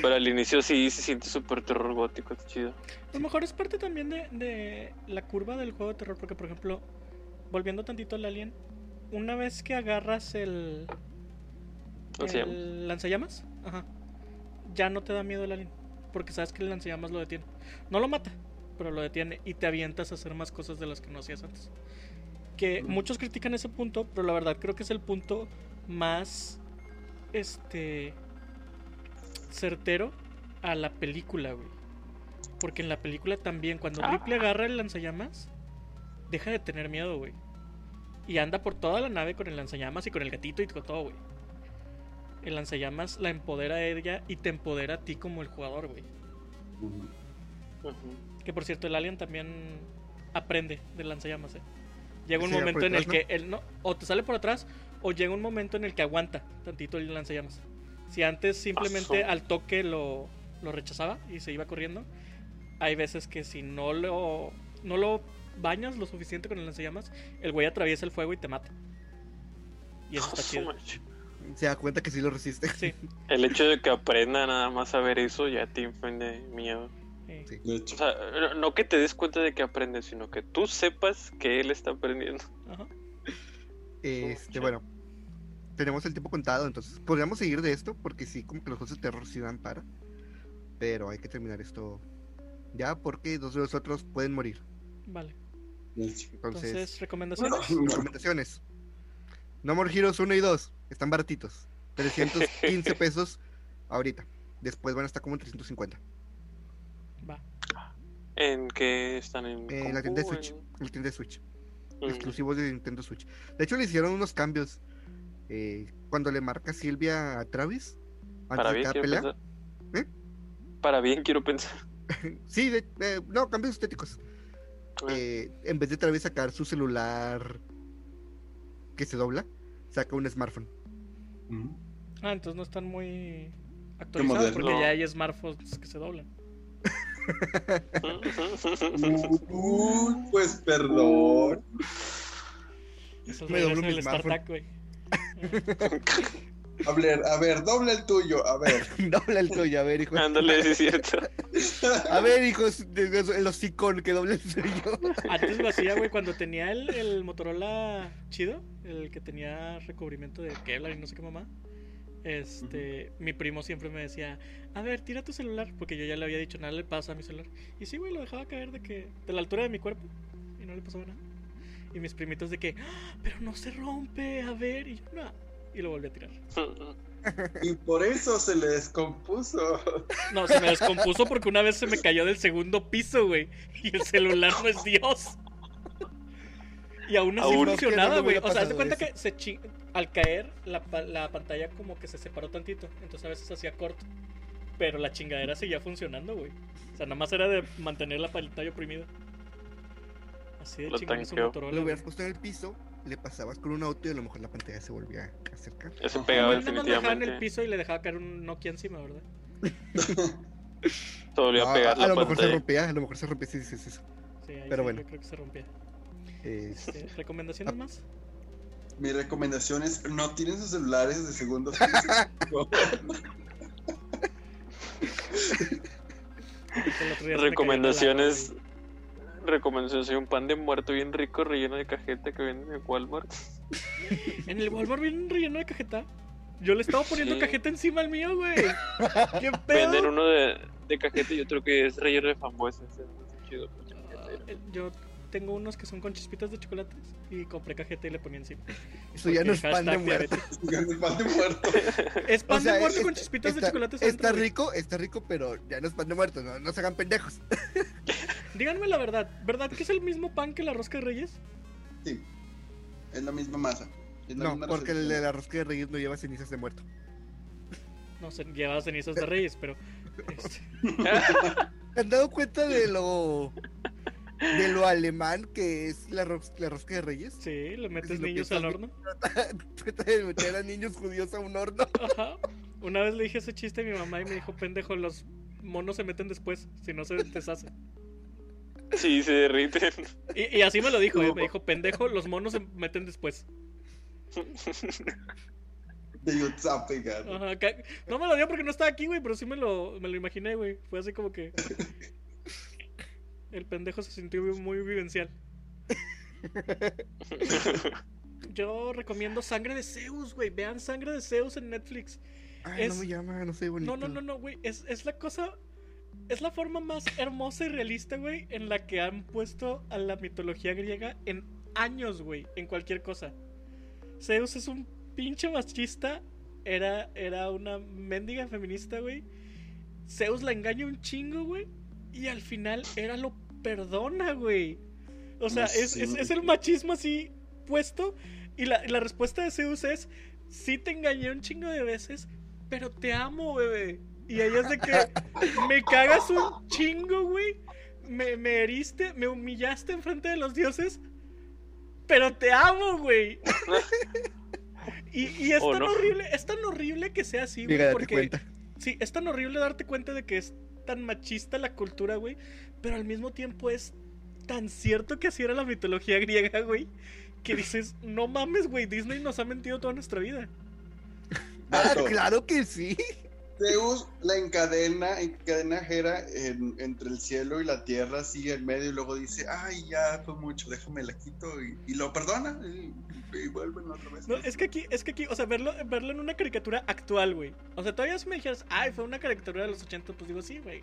Pero al inicio sí se siente súper terror gótico, está chido. A lo mejor es parte también de, de la curva del juego de terror, porque por ejemplo, volviendo tantito al Alien, una vez que agarras el. El lanzallamas, ajá, ya no te da miedo el Alien, porque sabes que el lanzallamas lo detiene. No lo mata, pero lo detiene y te avientas a hacer más cosas de las que no hacías antes. Que Mm. muchos critican ese punto, pero la verdad creo que es el punto más este certero a la película, güey. Porque en la película también, cuando Ah. Ripley agarra el lanzallamas, deja de tener miedo, güey. Y anda por toda la nave con el lanzallamas y con el gatito y con todo, güey. El lanzallamas la empodera a ella y te empodera a ti como el jugador, güey. Que por cierto, el alien también aprende del lanzallamas, ¿eh? Llega un momento en el que él no, o te sale por atrás, o llega un momento en el que aguanta tantito el lanzallamas. Si antes simplemente al toque lo, lo rechazaba y se iba corriendo, hay veces que si no lo, no lo bañas lo suficiente con el lanzallamas, el güey atraviesa el fuego y te mata. Y eso está chido. Se da cuenta que sí lo resiste. Sí, El hecho de que aprenda nada más a ver eso ya te infunde miedo. Sí. De O sea, no- que te des cuenta de que aprende, sino que tú sepas que él está aprendiendo. ajá. Este, bueno. Tenemos el tiempo contado, entonces podríamos seguir de esto, porque sí, como que los juegos de terror sí dan para. Pero hay que terminar esto ya, porque dos de los otros pueden morir. Vale. Entonces, Entonces, recomendaciones. recomendaciones. No More Heroes 1 y 2, están baratitos. 315 pesos ahorita. Después van a estar como en 350. Va. ¿En qué están? ¿En En la tienda de? Switch. En- la tienda de Switch. Mm. exclusivos de Nintendo Switch. De hecho, le hicieron unos cambios. eh, cuando le marca Silvia a Travis, antes Para de bien cada quiero pelea. pensar. ¿Eh? Para bien quiero pensar. Sí, de- eh, no, cambios estéticos. Ah, Eh, en vez de vez sacar su celular que se dobla, saca un smartphone. Ujú. Ah, entonces no están muy actualizados porque ya hay smartphones que se doblan. Uy, pues perdón. Eso es Me doblo mi smartphone. StarTAC, güey. A ver, a ver, doble el tuyo, a ver. dobla el tuyo, a ver, hijo. Ándale, sí es cierto. A ver, hijos, el hocicón que doble el suyo. Antes lo hacía, güey, cuando tenía el, el Motorola chido, el que tenía recubrimiento de Kevlar y no sé qué mamá. Este, mi primo siempre me decía, a ver, tira tu celular, porque yo ya le había dicho, nada le pasa a mi celular. Y sí, güey, lo dejaba caer de que, de la altura de mi cuerpo, y no le pasaba nada. Y mis primitos de que, "Ah, pero no se rompe, a ver, y yo, no. Y lo volví a tirar. Y por eso se le descompuso. No, se me descompuso porque una vez se me cayó del segundo piso, güey. Y el celular no es Dios. Y aún así Aún. funcionaba, güey. O sea, haz de cuenta eso. que se chi- al caer la, la pantalla como que se separó tantito. Entonces a veces hacía corto. Pero la chingadera seguía funcionando, güey. O sea, nada más era de mantener la pantalla oprimida. Así de Lo chingón. Lo hubieras puesto en el piso, le pasabas con un auto y a lo mejor la pantalla se volvía a acercar. Ya se pegaba lo dejaba en el definitivamente. piso y le dejaba caer un Nokia encima, ¿verdad? Se volvió No, a pegar a, a la lo mejor se pantalla. rompía, a lo mejor se rompía si dices eso. Sí, ahí Pero sí, bueno. yo creo que se rompía. Eh, Este, ¿Recomendaciones más? Mi recomendación es no tiren sus celulares de segundo piso. El otro día se me cayó la Recomendaciones. Hay un pan de muerto bien rico relleno de cajeta que venden en Walmart. En el Walmart viene un relleno de cajeta. Yo le estaba poniendo Sí. cajeta encima al mío, güey. ¿Qué Venden pedo? uno de, de cajeta y otro que es relleno de frambuesas. es chido, con Ah, cajeta. Yo tengo unos que son con chispitas de chocolates y compré cajeta y le ponía encima. eso ya no es pan de muerto. diabetes. El pan de muerto. Es pan O sea, de muerto es- con chispitas de está- chocolates Está rico, está rico, pero ya no es pan de muerto, no, no se hagan pendejos. Díganme la verdad, ¿verdad que es el mismo pan que la rosca de reyes? Sí. Es la misma masa. Es la No, misma porque el de la rosca de reyes no lleva cenizas de muerto. No sé, lleva cenizas de reyes, pero... este, ¿Te han dado cuenta de lo de lo alemán que es la, ros- la rosca de reyes? sí, le metes Si niños al horno. Trata de meter a niños judíos a un horno. Ajá. Una vez le dije ese chiste a mi mamá y me dijo, pendejo, los monos se meten después, si no se deshacen. Sí, se derriten. Y, y así me lo dijo, eh, me dijo, pendejo, los monos se meten después. De gato. Ajá, No me lo dio porque no estaba aquí, güey, pero sí me lo, me lo imaginé, güey. Fue así como que... El pendejo se sintió muy vivencial. Yo recomiendo Sangre de Zeus, güey. Vean Sangre de Zeus en Netflix. Ay, Es- no me llama, no soy bonito. No, no, no, no, güey. Es, es la cosa. Es la forma más hermosa y realista, güey, en la que han puesto a la mitología griega en años, güey, en cualquier cosa. Zeus es un pinche machista. Era, era una mendiga feminista, güey. Zeus la engaña un chingo, güey. Y al final era lo perdona, güey. O sea, No es, es, es el machismo así puesto. Y la, la respuesta de Zeus es: Sí te engañé un chingo de veces, pero te amo, bebé. Y ella es de que me cagas un chingo, güey. Me, me heriste, me humillaste enfrente de los dioses, pero te amo, güey. Y, y es ¿O tan no? horrible, es tan horrible que sea así, güey. Porque cuenta. sí, es tan horrible darte cuenta de que es tan machista la cultura, güey. Pero al mismo tiempo es tan cierto que así era la mitología griega, güey. Que dices, no mames, güey, Disney nos ha mentido toda nuestra vida. Ah, claro que sí. Zeus la encadena, encadena entre el cielo y la tierra, sigue en medio y luego dice, ay, ya fue mucho, déjame la quito y, y lo perdona y, y vuelven otra vez. No, es que aquí, es que aquí, o sea, verlo, verlo en una caricatura actual, güey. O sea, todavía si me dijeras, ay, fue una caricatura de los 80, pues digo, sí, güey.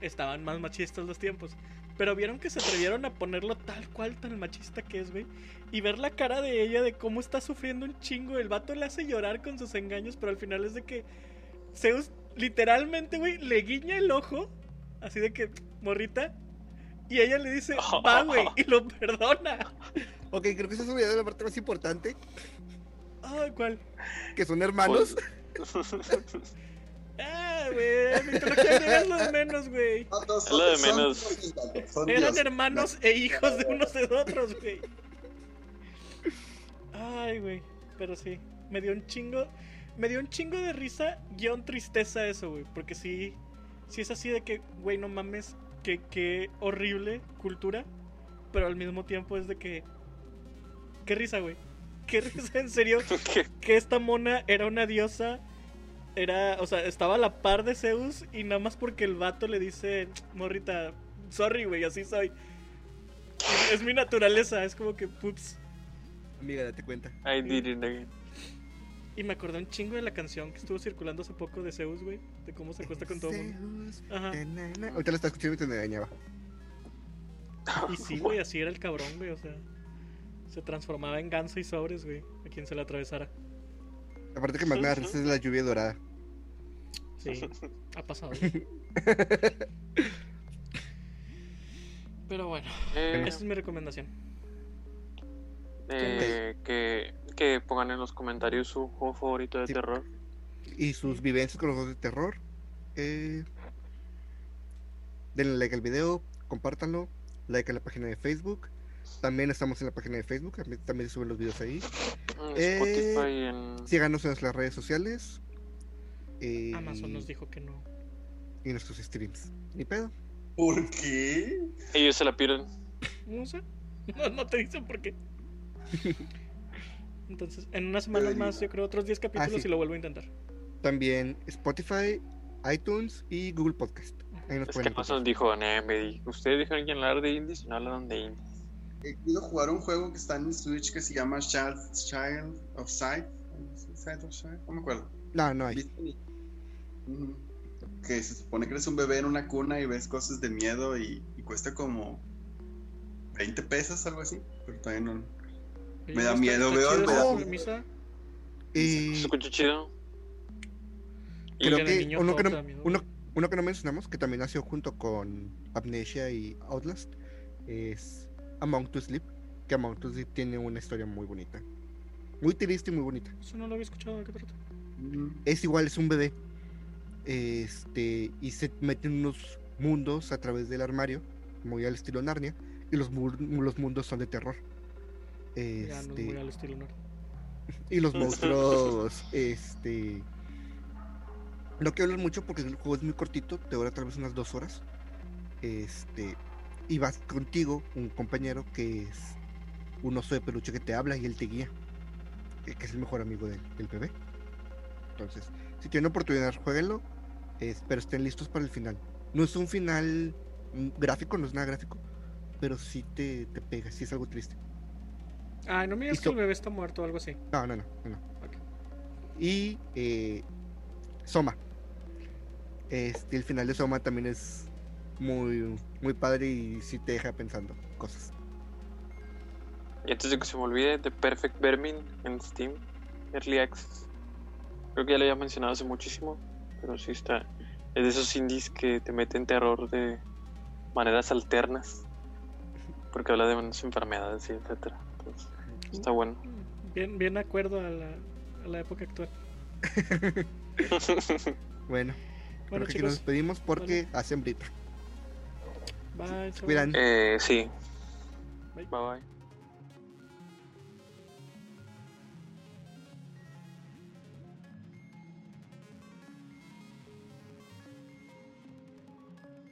Estaban más machistas los tiempos. Pero vieron que se atrevieron a ponerlo tal cual, tan machista que es, güey. Y ver la cara de ella, de cómo está sufriendo un chingo. El vato le hace llorar con sus engaños, pero al final es de que Zeus, literalmente, güey, le guiña el ojo. Así de que, morrita. Y ella le dice, va, güey, y lo perdona. Ok, creo que se ha olvidado la parte más importante, Ah, ¿cuál? que son hermanos. Ah, nada, güey. Mitología griega es lo de menos, güey. No, no, Es lo de menos. son- Eran hermanos e hijos de unos de otros, güey. Ay, güey. Pero sí, me dio un chingo. Me dio un chingo de risa, guion tristeza eso, güey. Porque sí, sí es así de que, güey, no mames, que, que horrible cultura. Pero al mismo tiempo es de que. Qué risa, güey. Qué risa, en serio. Que esta mona era una diosa. Era, o sea, estaba a la par de Zeus y nada más porque el vato le dice, morrita, sorry, güey, así soy. Es mi naturaleza, es como que, pups. Amiga, date cuenta. I did it again. Y me acordé un chingo de la canción que estuvo circulando hace poco de Zeus, güey, de cómo se acuesta con todo el mundo. Zeus, Ajá. Ahorita lo estaba escuchando y te engañaba. Y sí, güey, así era el cabrón, güey, o sea, se transformaba en ganso y sobres, güey, a quien se le atravesara. Aparte que más me es la lluvia dorada. Sí, ha pasado. Pero bueno, Eh, esa es mi recomendación. eh, que, que pongan en los comentarios su juego favorito de Sí. terror. Y sus vivencias con los juegos de terror. Eh, denle like al video, compártanlo, like a la página de Facebook. También estamos en la página de Facebook, también, también suben los videos ahí. En Eh, Spotify, en... Síganos en nuestras redes sociales. eh, Amazon nos dijo que no. Y nuestros streams. Ni pedo. ¿Por qué? Ellos se la pierden. No sé. No, no te dicen por qué. Entonces, en unas semanas más, yo creo otros 10 capítulos Ah, sí. y lo vuelvo a intentar. También Spotify, iTunes y Google Podcast. Ahí nos Es que pueden Amazon dijo, "Nee, me di- ustedes dijeron que hablar de indies y no hablan de indies. He querido jugar un juego que está en Switch que se llama Child, Child of Sight. Sight of Sight, no me acuerdo. No, no hay. Que se supone que eres un bebé en una cuna y ves cosas de miedo y, y cuesta como 20 pesos, algo así. Pero todavía no. Me da miedo, veo- me da-. Y Se escucha chido. Creo que uno que, no, da miedo. uno, uno que no mencionamos, que también nació junto con Amnesia y Outlast, es Among to Sleep. Que Among to Sleep tiene una historia muy bonita. Muy triste y muy bonita. Eso no lo había escuchado, ¿de qué trata? Ujú. Es igual, es un bebé. Este, y se mete en unos mundos a través del armario, muy al estilo Narnia, y los, los mundos son de terror. Ya no es Este, muy al estilo norte. y los monstruos, este... No quiero hablar mucho porque el juego es muy cortito, te dura tal vez unas dos horas. Este, y vas contigo, un compañero que es un oso de peluche que te habla y él te guía, que, es el mejor amigo del, del bebé. Entonces, si tienen oportunidad, jueguenlo, es- pero estén listos para el final. No es un final gráfico, no es nada gráfico, pero sí te, te pega, sí es algo triste. Ay, no me digas que el bebé está muerto o algo así. No, no, no, no. no. Ok. Y eh, Soma. Este, el final de Soma también es muy, muy padre y sí te deja pensando cosas. Y antes de que se me olvide, The Perfect Vermin en Steam, Early Access. Creo que ya lo había mencionado hace muchísimo, pero sí está. Es de esos indies que te meten terror de maneras alternas, porque habla de unas enfermedades y etcétera. Entonces, está bueno. Bien, bien de acuerdo a la, a la época actual. Bueno, Bueno, creo que nos despedimos porque hacen brita. bye. Cuidan. eh, sí. Bye. Bye bye.